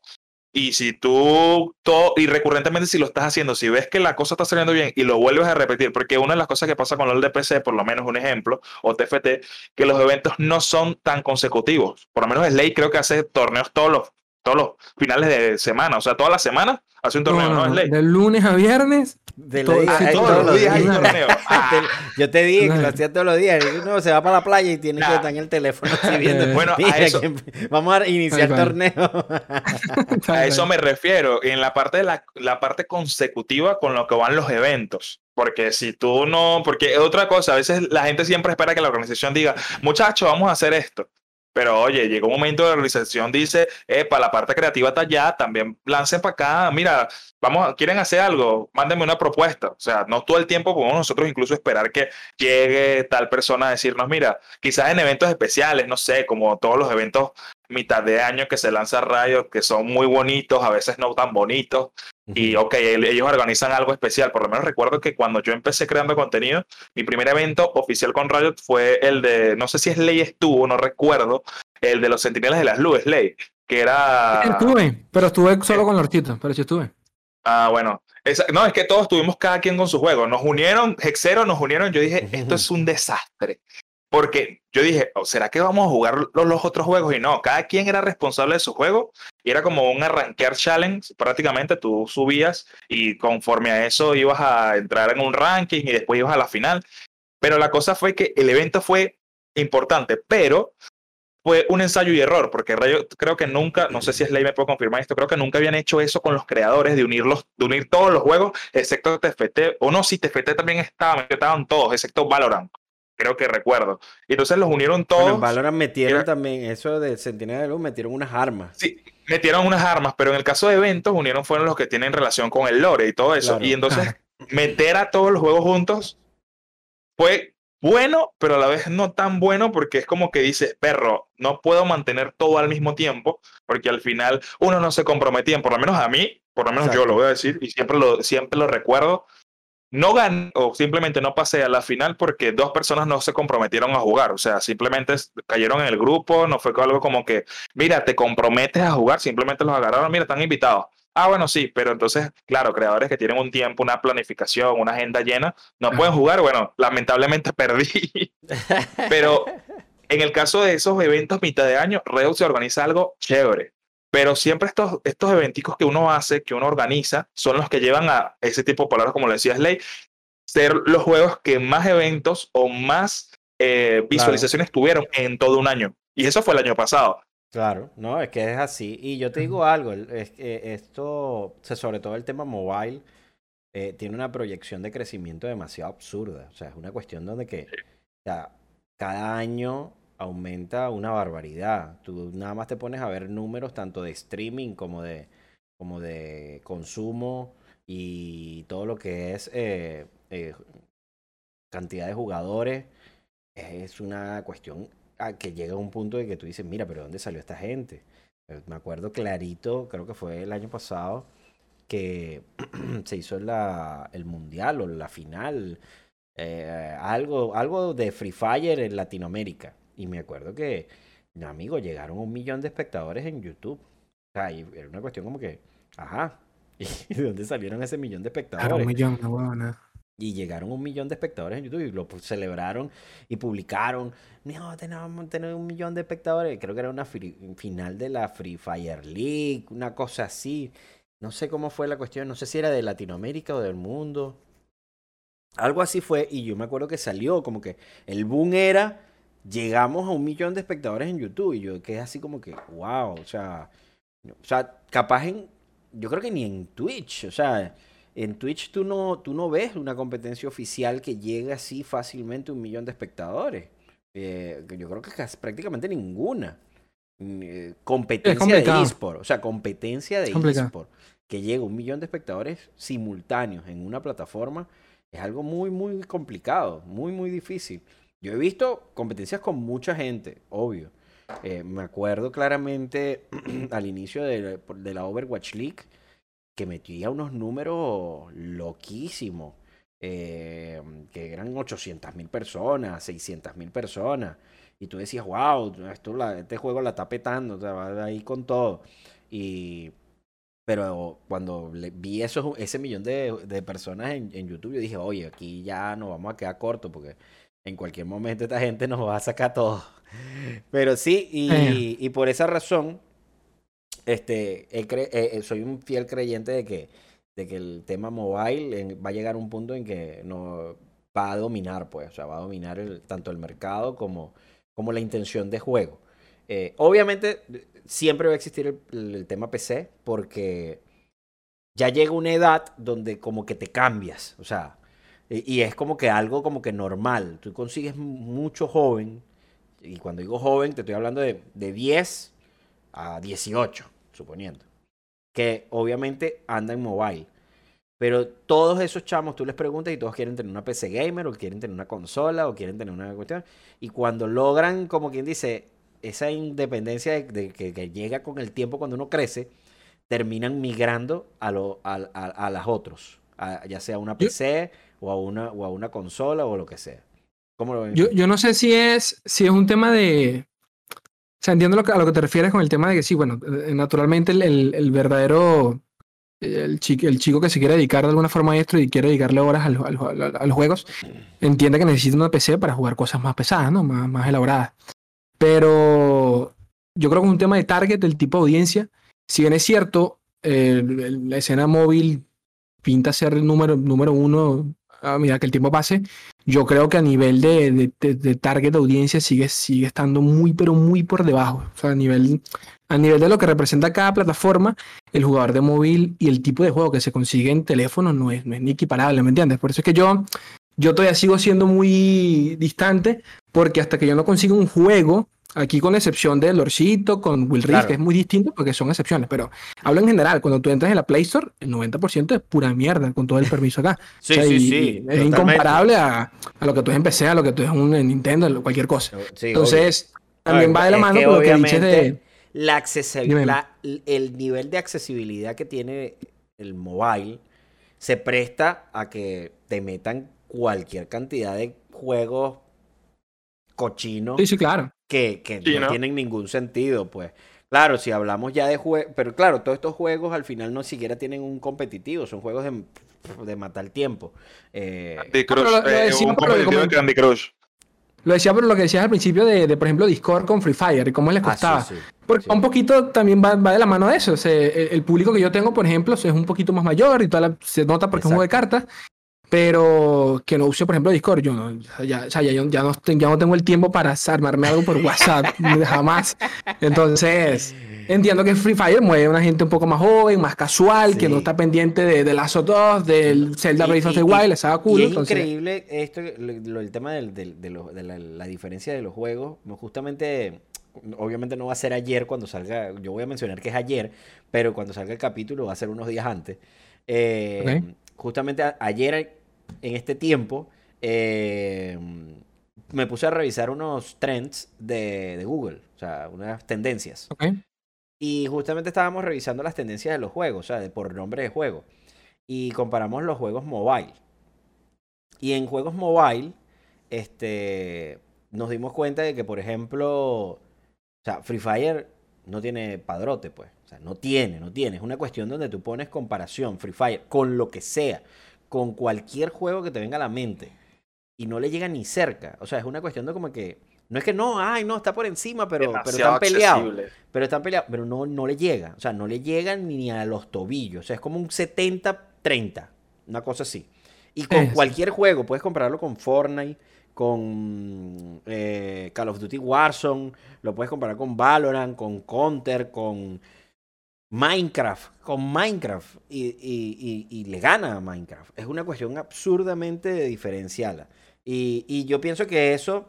Y si tú, todo, y recurrentemente si lo estás haciendo, si ves que la cosa está saliendo bien y lo vuelves a repetir, porque una de las cosas que pasa con LOL de PC, por lo menos un ejemplo, o TFT, que los eventos no son tan consecutivos. Por lo menos Slay creo que hace torneos todos los, todos los finales de semana, o sea, todas las semanas hace un torneo, ¿no? Es ley. De lunes a viernes. De Todo- la- sí, ay, todos los días hay una- torneo. Ah, Yo te dije que lo hacía todos los días. Uno se va para la playa y tiene que Nah. estar en el teléfono. Bueno, a eso- que vamos a iniciar cual. torneo. A eso me refiero, en la parte de la, la parte consecutiva con lo que van los eventos. Porque si tú no, porque otra cosa, a veces la gente siempre espera que la organización diga, muchachos, vamos a hacer esto. Pero oye, llega un momento de la organización dice, para la parte creativa está allá, también lancen para acá, mira, vamos, quieren hacer algo, mándenme una propuesta. O sea, no todo el tiempo podemos nosotros incluso esperar que llegue tal persona a decirnos, mira, quizás en eventos especiales, no sé, como todos los eventos mitad de año que se lanza Riot, que son muy bonitos, a veces no tan bonitos, y ok, el- ellos organizan algo especial. Por lo menos recuerdo que cuando yo empecé creando contenido, mi primer evento oficial con Riot fue el de, no sé si es Ley estuvo, no recuerdo, el de los Centinelas de las Luces, Ley, que era... Estuve, pero estuve solo con Lorchito, pero sí estuve. Ah, bueno. Esa- no, es que todos tuvimos cada quien con su juego. Nos unieron, Hexero nos unieron. Yo dije, esto es un desastre. Porque yo dije, "Oh, ¿será que vamos a jugar los, los otros juegos? Y no, cada quien era responsable de su juego. Y era como un arranquear challenge. Prácticamente tú subías y conforme a eso ibas a entrar en un ranking y después ibas a la final. Pero la cosa fue que el evento fue importante, pero fue un ensayo y error, porque Rayo creo que nunca, no sé si es ley me puedo confirmar esto, creo que nunca habían hecho eso con los creadores de unirlos, de unir todos los juegos, excepto TFT, o no, si TFT también estaba, estaban todos, excepto Valorant, creo que recuerdo. Y entonces los unieron todos. Bueno, en Valorant metieron Era- también eso de Centinela de Luz, metieron unas armas. Sí, metieron unas armas, pero en el caso de eventos unieron fueron los que tienen relación con el lore y todo eso. Claro. Y entonces meter a todos los juegos juntos fue bueno, pero a la vez no tan bueno porque es como que dices, perro, no puedo mantener todo al mismo tiempo porque al final uno no se comprometían, por lo menos a mí, por lo menos yo lo voy a decir y siempre lo, siempre lo recuerdo. No gané o simplemente no pasé a la final porque dos personas no se comprometieron a jugar. O sea, simplemente cayeron en el grupo, no fue algo como que, mira, te comprometes a jugar, simplemente los agarraron, mira, están invitados. Ah, bueno, sí, pero entonces, claro, creadores que tienen un tiempo, una planificación, una agenda llena, no pueden jugar. Bueno, lamentablemente perdí. pero en el caso de esos eventos mitad de año, Reus se organiza algo chévere. Pero siempre estos, estos eventicos que uno hace, que uno organiza, son los que llevan a ese tipo de palabras, como le decía Slay, ser los juegos que más eventos o más eh, visualizaciones tuvieron en todo un año. Y eso fue el año pasado. Claro, no, es que es así. Y yo te digo algo, es que esto, sobre todo el tema mobile, eh, tiene una proyección de crecimiento demasiado absurda. O sea, es una cuestión donde que o sea, cada año aumenta una barbaridad. Tú nada más te pones a ver números tanto de streaming como de, como de consumo y todo lo que es eh, eh, cantidad de jugadores. Es una cuestión a que llega a un punto de que tú dices, mira, pero ¿dónde salió esta gente? Eh, Me acuerdo clarito, creo que fue el año pasado, que se hizo la, el mundial o la final, algo, algo de Free Fire en Latinoamérica. Y me acuerdo que, no, amigo, llegaron un millón de espectadores en YouTube. O sea, y era una cuestión como que, ajá, ¿y de dónde salieron ese millón de Claro, espectadores? un millón, no huevona. Y llegaron un millón de espectadores en YouTube y lo celebraron y publicaron. No, tenemos tener un millón de espectadores. Creo que era una final de la Free Fire League, una cosa así. No sé cómo fue la cuestión, no sé si era de Latinoamérica o del mundo. Algo así fue y yo me acuerdo que salió como que el boom era, llegamos a un millón de espectadores en YouTube y yo quedé así como que, wow, o sea, o sea, capaz en, yo creo que ni en Twitch, o sea, en Twitch tú no, tú no ves una competencia oficial que llegue así fácilmente a un millón de espectadores. Eh, yo creo que casi- prácticamente ninguna. Mm, eh, competencia de eSport, o sea, competencia de eSport, que llegue a un millón de espectadores simultáneos en una plataforma, es algo muy, muy complicado, muy, muy difícil. Yo he visto competencias con mucha gente, obvio. Eh, me acuerdo claramente al inicio de, la Overwatch League que metía unos números loquísimos, eh, que eran 800 mil personas, 600 mil personas, y tú decías, wow, esto este juego la está petando, o sea, va ahí con todo. Y, pero cuando vi esos, ese millón de, personas en, en YouTube, yo dije, oye, aquí ya nos vamos a quedar cortos, porque en cualquier momento esta gente nos va a sacar todo. Pero sí, y, Eh. y por esa razón, este, eh, soy un fiel creyente de que, de que el tema mobile va a llegar a un punto en que no va a dominar, pues, o sea, va a dominar el, tanto el mercado como, como la intención de juego. Eh, obviamente, siempre va a existir el, tema PC porque ya llega una edad donde como que te cambias, o sea, y, es como que algo como que normal. Tú consigues mucho joven, y cuando digo joven te estoy hablando de, de 10 a 18, suponiendo, que obviamente anda en mobile. Pero todos esos chamos, tú les preguntas y todos quieren tener una PC gamer o quieren tener una consola o quieren tener una cuestión. Y cuando logran, como quien dice, esa independencia de, que, llega con el tiempo cuando uno crece, terminan migrando a, lo, a, a, las otros. ya sea una PC o a una, o a una consola o lo que sea. ¿Cómo lo? Yo, yo no sé si es, si es un tema de... O sea, entiendo lo que, a lo que te refieres con el tema de que sí, bueno, eh, naturalmente el, el verdadero el chico, el chico que se quiere dedicar de alguna forma a esto y quiere dedicarle horas a, los juegos, entiende que necesita una PC para jugar cosas más pesadas, ¿no? Más, más elaboradas. Pero yo creo que es un tema de target, del tipo de audiencia. Si bien es cierto, la escena móvil pinta ser el número, número uno a medida que el tiempo pase, yo creo que a nivel de, de, target de audiencia sigue, sigue estando muy, pero muy por debajo. O sea, a nivel, a nivel de lo que representa cada plataforma, el jugador de móvil y el tipo de juego que se consigue en teléfono no es, no es ni equiparable, ¿me entiendes? Por eso es que yo, yo todavía sigo siendo muy distante, porque hasta que yo no consiga un juego Aquí con excepción de Lorcito, con Will Reef, que es muy distinto porque son excepciones, pero hablo en general, cuando tú entras en la Play Store, el 90% es pura mierda, con todo el permiso acá. sí, sí, sí. Es incomparable a, a, lo que tú es en PC, a lo que tú es un Nintendo, cualquier cosa. Entonces, también va de la mano con lo que dices de... La accesibilidad, el nivel de accesibilidad que tiene el mobile se presta a que te metan cualquier cantidad de juegos cochinos. Sí, sí, claro que, no, tienen ningún sentido, pues. Claro, si hablamos ya de juegos, pero claro, todos estos juegos al final no siquiera tienen un competitivo, son juegos de, de matar tiempo. Eh, Crush, lo, eh, un competitivo de Candy Crush. Lo decía por lo que decías al principio de, por ejemplo, Discord con Free Fire cómo les ah, costaba. Porque un poquito también va, de la mano de eso. el, público que yo tengo, por ejemplo, es un poquito más mayor y toda se nota porque es un juego de cartas pero que no use, por ejemplo, Discord. Yo no, ya, ya, ya, no, ya no tengo el tiempo para armarme algo por WhatsApp, jamás. Entonces, entiendo que Free Fire mueve a una gente un poco más joven, más casual, que no está pendiente de, de Lazo 2, del Zelda Breath of the Wild, estaba cool. es increíble esto, lo, el tema del, del, de, lo, de la, la, diferencia de los juegos. Justamente, obviamente no va a ser ayer cuando salga, yo voy a mencionar que es ayer, pero cuando salga el capítulo va a ser unos días antes. Eh, Justamente ayer en este tiempo, eh, me puse a revisar unos trends de, Google, o sea, unas tendencias. Y justamente estábamos revisando las tendencias de los juegos, o sea, de, por nombre de juego. Y comparamos los juegos mobile. Y en juegos mobile, este, nos dimos cuenta de que, por ejemplo, o sea, Free Fire no tiene padrote, pues. O sea, no tiene, no tiene. Es una cuestión donde tú pones comparación, Free Fire, con lo que sea con cualquier juego que te venga a la mente y no le llega ni cerca. O sea, es una cuestión de como que no es que no, ay, no, está por encima, pero, pero están peleados. Pero están peleados, pero no, no le llega. O sea, no le llegan ni a los tobillos. O sea, es como un 70-30, una cosa así. Y con cualquier juego, puedes comprarlo con Fortnite, con eh, Call of Duty Warzone, lo puedes comparar con Valorant, con Counter, con Minecraft, con Minecraft, y, le gana a Minecraft. Es una cuestión absurdamente diferenciada. Y, yo pienso que eso,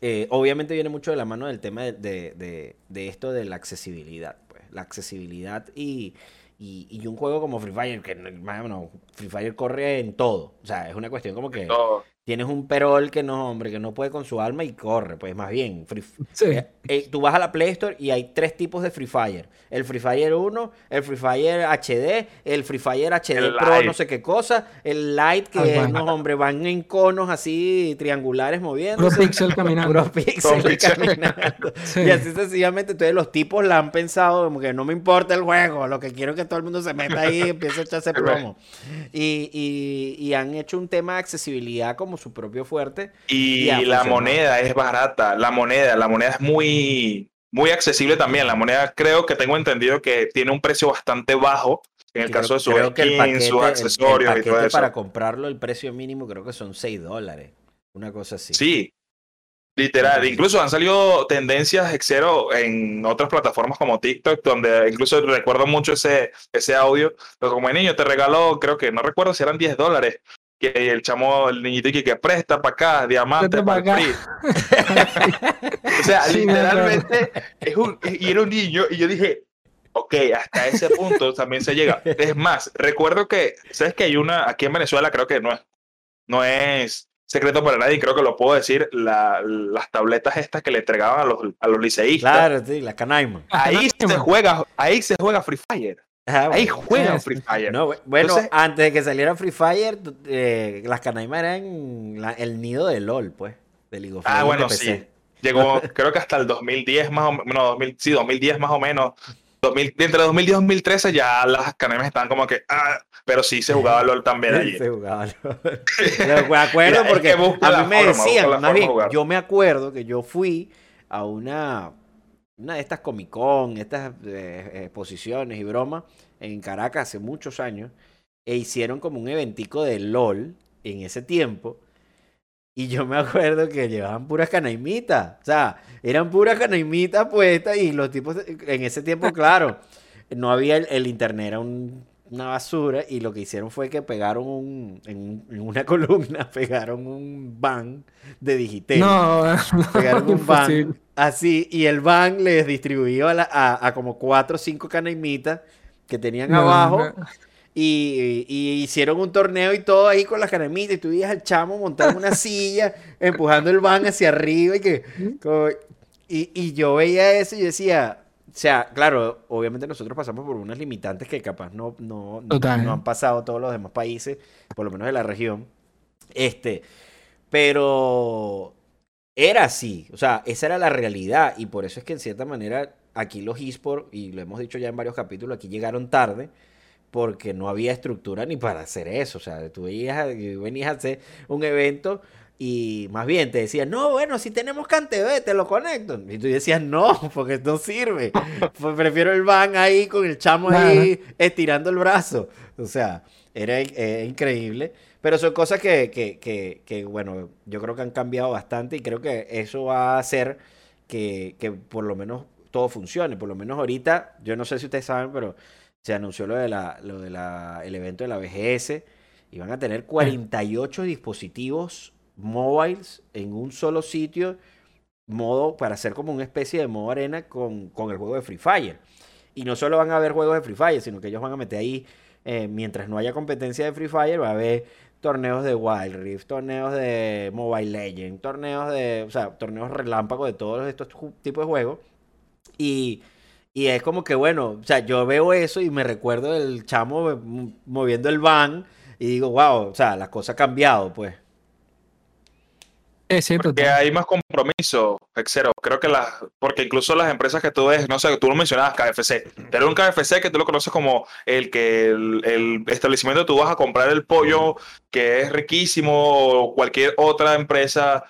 eh, obviamente, viene mucho de la mano del tema de, esto de la accesibilidad. Pues. La accesibilidad y, y, un juego como Free Fire, que bueno, Free Fire corre en todo. O sea, es una cuestión como que tienes un perol que no, hombre, que no puede con su alma y corre, pues más bien. Eh, eh, tú vas a la Play Store y hay tres tipos de Free Fire. El Free Fire 1, el Free Fire HD, el Free Fire HD Pro, no sé qué cosa, el Light, que no, hombre, van en conos así triangulares moviendo. Puro pixel caminando. Puro pixel caminando. Y así sencillamente, entonces los tipos la han pensado como que no me importa el juego, lo que quiero es que todo el mundo se meta ahí y empiece a echarse promo. Y, y, y han hecho un tema de accesibilidad como su propio fuerte. Y, la moneda es barata, la moneda, la moneda es muy, muy accesible también. La moneda creo que tengo entendido que tiene un precio bastante bajo en el caso de sus accesorios y todo eso. Para comprarlo, el precio mínimo creo que son 6 dólares. Una cosa así. Sí, Literal, incluso han salido tendencias Xero en otras plataformas como TikTok, donde incluso recuerdo mucho ese, ese audio. Pero como niño te regaló, creo que no recuerdo si eran 10 dólares. Que el chamo, el niñito que, presta para acá, diamante para acá. o sea, literalmente, es un, y era un niño, y yo dije, ok, hasta ese punto también se llega. Es más, recuerdo que, ¿sabes que hay una, aquí en Venezuela creo que no es, no es secreto para nadie, creo que lo puedo decir, las tabletas estas que le entregaban a los, a los liceístas. Claro, sí, la Canaima. Ahí se juega, ahí se juega Free Fire. Ah, ahí juega Free Fire. bueno, antes de que saliera Free Fire, eh, las Canaima eran el nido de LOL, pues, de League Ah, bueno, sí. Llegó, creo que hasta el 2010 más o menos, sí, 2010 más o menos, entre 2010 y 2013 ya las canamas estaban como que, ah, pero sí se jugaba LOL también allí. se jugaba LOL. me acuerdo porque a mí me decían, más bien, yo me acuerdo que yo fui a una, una de estas Comic Con, estas eh, exposiciones y bromas en Caracas hace muchos años, e hicieron como un eventico de LOL en ese tiempo. Y yo me acuerdo que llevaban puras canaimitas. O sea, eran puras canaimitas puestas y los tipos, en ese tiempo, claro, no había el, internet, era una basura y lo que hicieron fue que pegaron un, en, una columna, pegaron un van de Digitel. No, pegaron un van así y el van les distribuyó a, a, como cuatro o cinco canaimitas que tenían abajo. Y, hicieron un torneo y todo ahí con las canamitas. Y tú veías al chamo montando una silla, empujando el van hacia arriba. Y, que, y, yo veía eso y decía, o sea, claro, obviamente nosotros pasamos por unas limitantes que capaz no, no, no, han pasado todos los demás países, por lo menos de la región. Este, pero era así, o sea, esa era la realidad y por eso es que en cierta manera aquí los esports, y lo hemos dicho ya en varios capítulos, aquí llegaron tarde porque no había estructura ni para hacer eso. O sea, tú venías, venías a hacer un evento y más bien te decían, no, bueno, si tenemos CanTV, te lo conecto. Y tú decías, no, porque no sirve. Pues prefiero el van ahí con el chamo ahí estirando el brazo. O sea, era, increíble. Pero son cosas que, que, que, que, bueno, yo creo que han cambiado bastante y creo que eso va a hacer que, que por lo menos todo funcione. Por lo menos ahorita, yo no sé si ustedes saben, pero se anunció lo de la, lo de la, el evento de la BGS y van a tener 48 dispositivos móviles en un solo sitio, modo para hacer como una especie de modo arena con, con, el juego de Free Fire. Y no solo van a haber juegos de Free Fire, sino que ellos van a meter ahí, eh, mientras no haya competencia de Free Fire, va a haber torneos de Wild Rift, torneos de Mobile Legends, torneos de, o sea, torneos relámpagos de todos estos tipos de juegos. Y y es como que, bueno, o sea, yo veo eso y me recuerdo el chamo moviendo el van y digo, wow, o sea, las cosas han cambiado, pues. Es cierto. Porque hay más compromiso, Exero. Creo que las, porque incluso las empresas que tú ves, no sé, tú lo mencionabas, KFC. Pero un KFC que tú lo conoces como el que el, el establecimiento tú vas a comprar el pollo que es riquísimo o cualquier otra empresa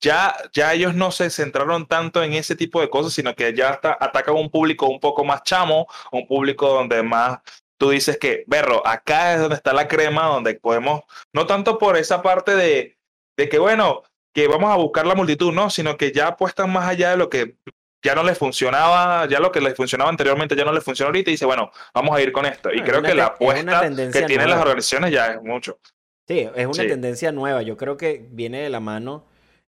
ya, ya ellos no se centraron tanto en ese tipo de cosas, sino que ya hasta atacan un público un poco más chamo, un público donde más tú dices que, berro, acá es donde está la crema, donde podemos, no tanto por esa parte de, de que, bueno, que vamos a buscar la multitud, no, sino que ya apuestan más allá de lo que ya no les funcionaba, ya lo que les funcionaba anteriormente ya no les funciona ahorita y dice, bueno, vamos a ir con esto. Y creo que la apuesta que tienen las organizaciones ya es mucho. Sí, es una tendencia nueva. Yo creo que viene de la mano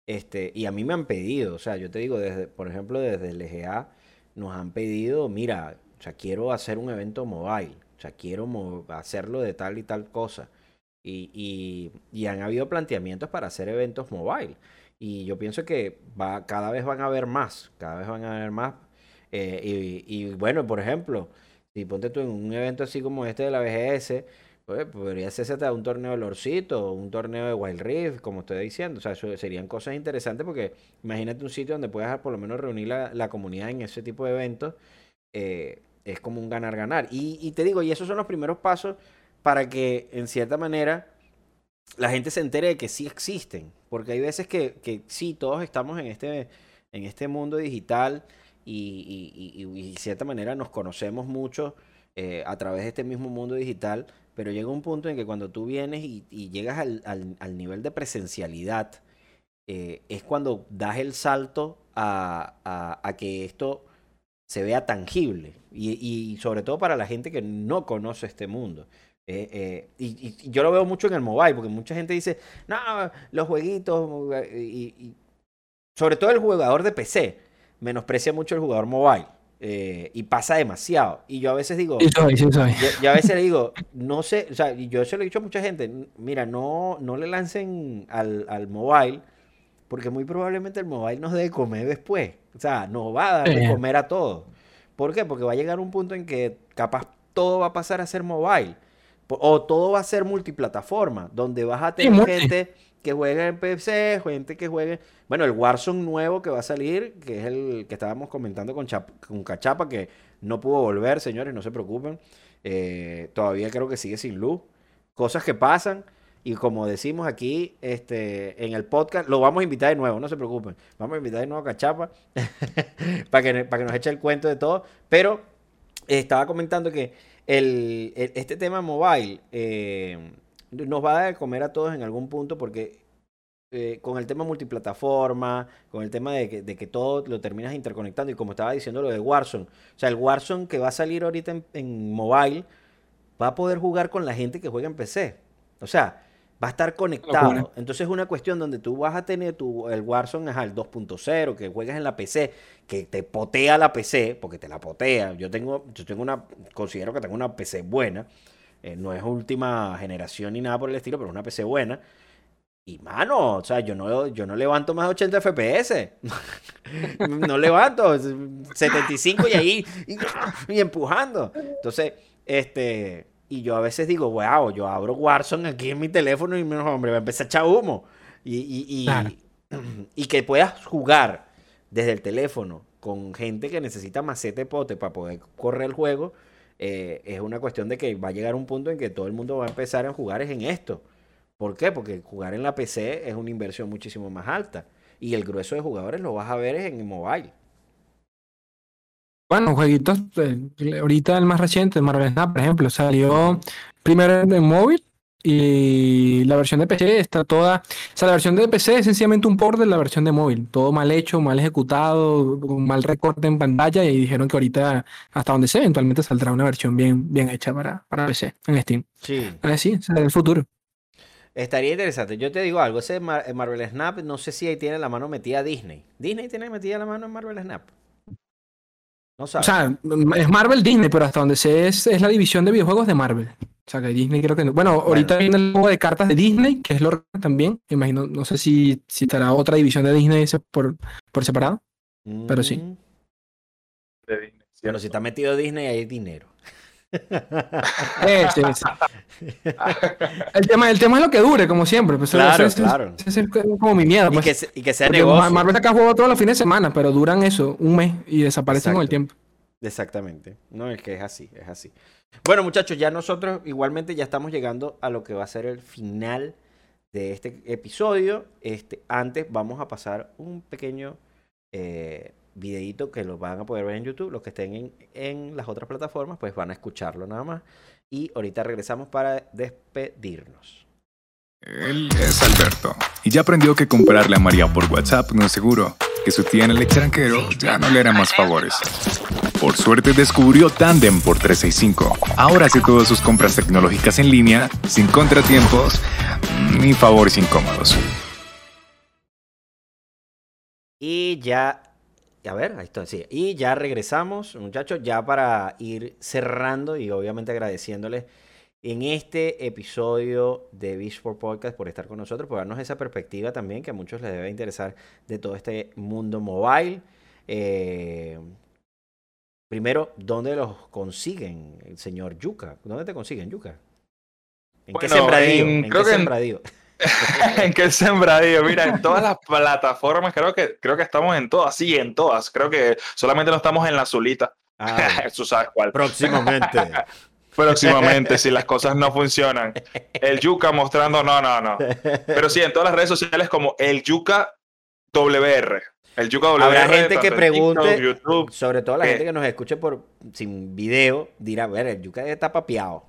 este, y a mí me han pedido, o sea, yo te digo, desde, por ejemplo, desde el EGA nos han pedido, mira, o sea, quiero hacer un evento mobile, o sea, quiero hacerlo de tal y tal cosa. Y, y, han habido planteamientos para hacer eventos mobile. Y yo pienso que va, cada vez van a haber más, cada vez van a haber más. Eh, y, y, bueno, por ejemplo, si ponte tú en un evento así como este de la BGS, pues, podría ser un torneo de Lorcito, un torneo de Wild Rift, como estoy diciendo. O sea, eso serían cosas interesantes porque imagínate un sitio donde puedas por lo menos reunir la, comunidad en ese tipo de eventos. Eh, es como un ganar-ganar. Y, te digo, y esos son los primeros pasos para que, en cierta manera, la gente se entere de que sí existen. Porque hay veces que, que sí, todos estamos en este, en este mundo digital y, y, de cierta manera nos conocemos mucho eh, a través de este mismo mundo digital, pero llega un punto en que cuando tú vienes y, llegas al, al, nivel de presencialidad, eh, es cuando das el salto a, a, que esto se vea tangible y, y, sobre todo para la gente que no conoce este mundo. Eh, y, yo lo veo mucho en el mobile, porque mucha gente dice, no, los jueguitos, y, sobre todo el jugador de PC, menosprecia mucho el jugador mobile. Eh, y pasa demasiado. Y yo a veces digo, Yo, a veces le digo, no sé, o sea, yo se lo he dicho a mucha gente, mira, no, no le lancen al, al mobile, porque muy probablemente el mobile nos debe comer después. O sea, nos va a dar de comer a todos. ¿Por qué? Porque va a llegar un punto en que capaz todo va a pasar a ser mobile. O todo va a ser multiplataforma, donde vas a tener gente que juegue en PC, gente que juegue. Bueno, el Warzone nuevo que va a salir, que es el que estábamos comentando con, con Cachapa, que no pudo volver, señores, no se preocupen. Eh, todavía creo que sigue sin luz. Cosas que pasan. Y como decimos aquí este, en el podcast, lo vamos a invitar de nuevo, no se preocupen. Vamos a invitar de nuevo a Cachapa para, que, para que nos eche el cuento de todo. Pero estaba comentando que el, este tema mobile eh, nos va a dar comer a todos en algún punto porque eh, con el tema multiplataforma, con el tema de que, de que, todo lo terminas interconectando y como estaba diciendo lo de Warzone, o sea, el Warzone que va a salir ahorita en, mobile va a poder jugar con la gente que juega en PC. O sea, va a estar conectado. Entonces es una cuestión donde tú vas a tener tu, el Warzone, el 2.0, que juegas en la PC, que te potea la PC, porque te la potea. Yo tengo, yo tengo una, considero que tengo una PC buena. Eh, no es última generación ni nada por el estilo, pero es una PC buena. Y mano, o sea, yo no, yo no levanto más de 80 FPS. no levanto 75 y ahí y, empujando. Entonces, este, y yo a veces digo, wow, yo abro Warzone aquí en mi teléfono y no, hombre, va a empezar a echar humo. Y, y, y, que puedas jugar desde el teléfono con gente que necesita macete pote para poder correr el juego eh, es una cuestión de que va a llegar un punto en que todo el mundo va a empezar a jugar en esto. ¿Por qué? Porque jugar en la PC es una inversión muchísimo más alta. Y el grueso de jugadores lo vas a ver en el mobile. Bueno, jueguitos, eh, ahorita el más reciente, Marvel Snap, por ejemplo, salió primero en móvil y la versión de PC está toda. O sea, la versión de PC es sencillamente un port de la versión de móvil. Todo mal hecho, mal ejecutado, con mal recorte en pantalla. Y dijeron que ahorita, hasta donde sea, eventualmente saldrá una versión bien, bien hecha para, para PC en Steam. Sí. sí, es el futuro. Estaría interesante. Yo te digo algo, ese Marvel Snap, no sé si ahí tiene la mano metida Disney. ¿Disney tiene metida la mano en Marvel Snap? No sabes. O sea, es Marvel Disney, pero hasta donde sé es, es la división de videojuegos de Marvel. O sea, que Disney creo que no. Bueno, ahorita viene el juego de cartas de Disney, que es lo también. Imagino, no sé si, si estará otra división de Disney por, por separado. Pero sí. Mm. Bueno, si está metido Disney, hay dinero. Eh, el, tema, el tema es lo que dure, como siempre. Pues, claro, claro. es como mi miedo. y, pues. que, sea negocio. Marvel saca juego todos los fines de semana, pero duran eso, un mes y desaparecen con el tiempo. Exactamente. No, es que es así, es así. Bueno, muchachos, ya nosotros igualmente ya estamos llegando a lo que va a ser el final de este episodio. Este, antes vamos a pasar un pequeño eh, videito que lo van a poder ver en YouTube. Los que estén en, en las otras plataformas, pues van a escucharlo nada más. Y ahorita regresamos para despedirnos. Él es Alberto y ya aprendió que comprarle a María por WhatsApp no es seguro, que su tía en el extranjero ya no le hará más favores. Por suerte descubrió Tandem por 365. Ahora hace todas sus compras tecnológicas en línea, sin contratiempos ni favores incómodos. Y ya, a ver, ahí está, sí. Y ya regresamos, muchachos, ya para ir cerrando y obviamente agradeciéndoles en este episodio de Beach for Podcast por estar con nosotros, por darnos esa perspectiva también que a muchos les debe interesar de todo este mundo mobile. Eh, Primero, ¿dónde los consiguen el señor Yuca? ¿Dónde te consiguen, Yuca? ¿En qué sembradío? ¿En, qué sembradío? ¿En qué sembradío? Mira, en todas las plataformas, creo que, creo que estamos en todas, sí, en todas. Creo que solamente no estamos en la azulita. Ah, sabes cuál. Próximamente. Próximamente, si las cosas no funcionan. El Yuca mostrando, no, no, no. Pero sí, en todas las redes sociales como el Yuca WR. El Yuka Habrá gente que pregunte, YouTube, sobre todo la gente que nos escuche por sin video, dirá, a ver, el Yuka está papiado.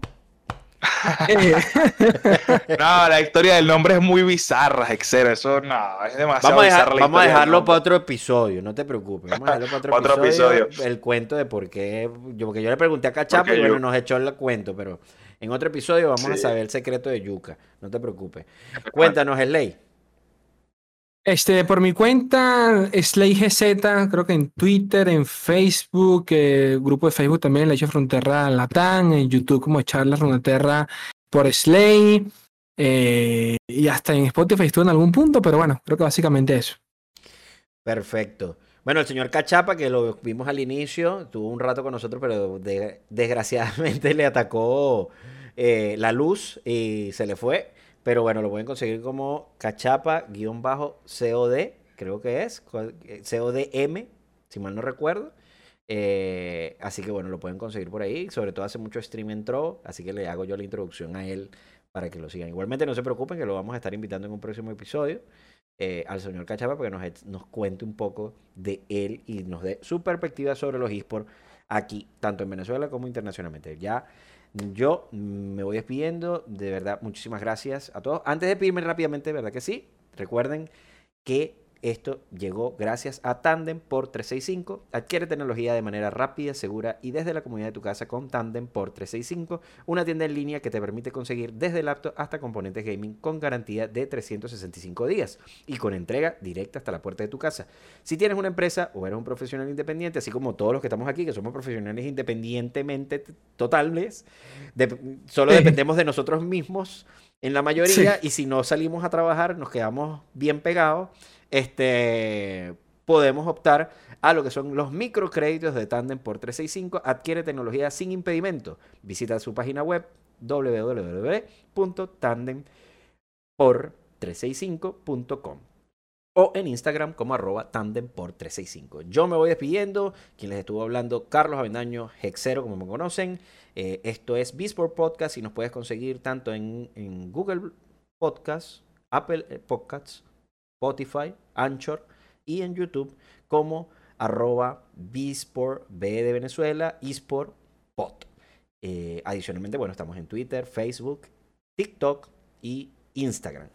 no, la historia del nombre es muy bizarra, etcétera. Eso no, es demasiado vamos a bizarra. vamos a dejarlo para otro episodio, no te preocupes. Vamos a dejarlo para otro, episodio, El cuento de por qué. Yo, porque yo le pregunté a Cachapa y bueno, nos echó el cuento, pero en otro episodio vamos a saber el secreto de Yuca. No te preocupes. Cuéntanos, ley. Este, por mi cuenta, Slay GZ, creo que en Twitter, en Facebook, eh, grupo de Facebook también, La Hecho Frontera Latán, en YouTube como Charlas Frontera por Slay, eh, y hasta en Spotify estuvo en algún punto, pero bueno, creo que básicamente eso. Perfecto. Bueno, el señor Cachapa, que lo vimos al inicio, tuvo un rato con nosotros, pero desgraciadamente le atacó eh, la luz y se le fue. Pero bueno, lo pueden conseguir como cachapa-cod, creo que es, eh, CODM, si mal no recuerdo. Eh, así que bueno, lo pueden conseguir por ahí. Sobre todo hace mucho stream entró, así que le hago yo la introducción a él para que lo sigan. Igualmente no se preocupen que lo vamos a estar invitando en un próximo episodio eh, al señor Cachapa para que nos, nos cuente un poco de él y nos dé su perspectiva sobre los esports aquí, tanto en Venezuela como internacionalmente. Ya yo me voy despidiendo. De verdad, muchísimas gracias a todos. Antes de pedirme rápidamente, ¿verdad que sí? Recuerden que esto llegó gracias a Tandem por 365. Adquiere tecnología de manera rápida, segura y desde la comunidad de tu casa con Tandem por 365, una tienda en línea que te permite conseguir desde laptop hasta componentes gaming con garantía de 365 días y con entrega directa hasta la puerta de tu casa. Si tienes una empresa o eres un profesional independiente, así como todos los que estamos aquí, que somos profesionales independientemente totales, solo dependemos de nosotros mismos en la mayoría y si no salimos a trabajar nos quedamos bien pegados este, podemos optar a lo que son los microcréditos de Tandem por 365. Adquiere tecnología sin impedimento. Visita su página web www.tandempor365.com o en Instagram como arroba tandem por 365. Yo me voy despidiendo. Quien les estuvo hablando, Carlos Avendaño, Hexero, como me conocen. Eh, esto es Bisport Podcast y nos puedes conseguir tanto en, en Google Podcasts, Apple eh, Podcasts, Spotify, Anchor y en YouTube como arroba Bisport B de Venezuela, eSport Pod. Eh, adicionalmente, bueno, estamos en Twitter, Facebook, TikTok y Instagram.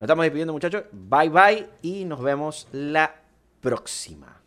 Nos estamos despidiendo, muchachos. Bye bye y nos vemos la próxima.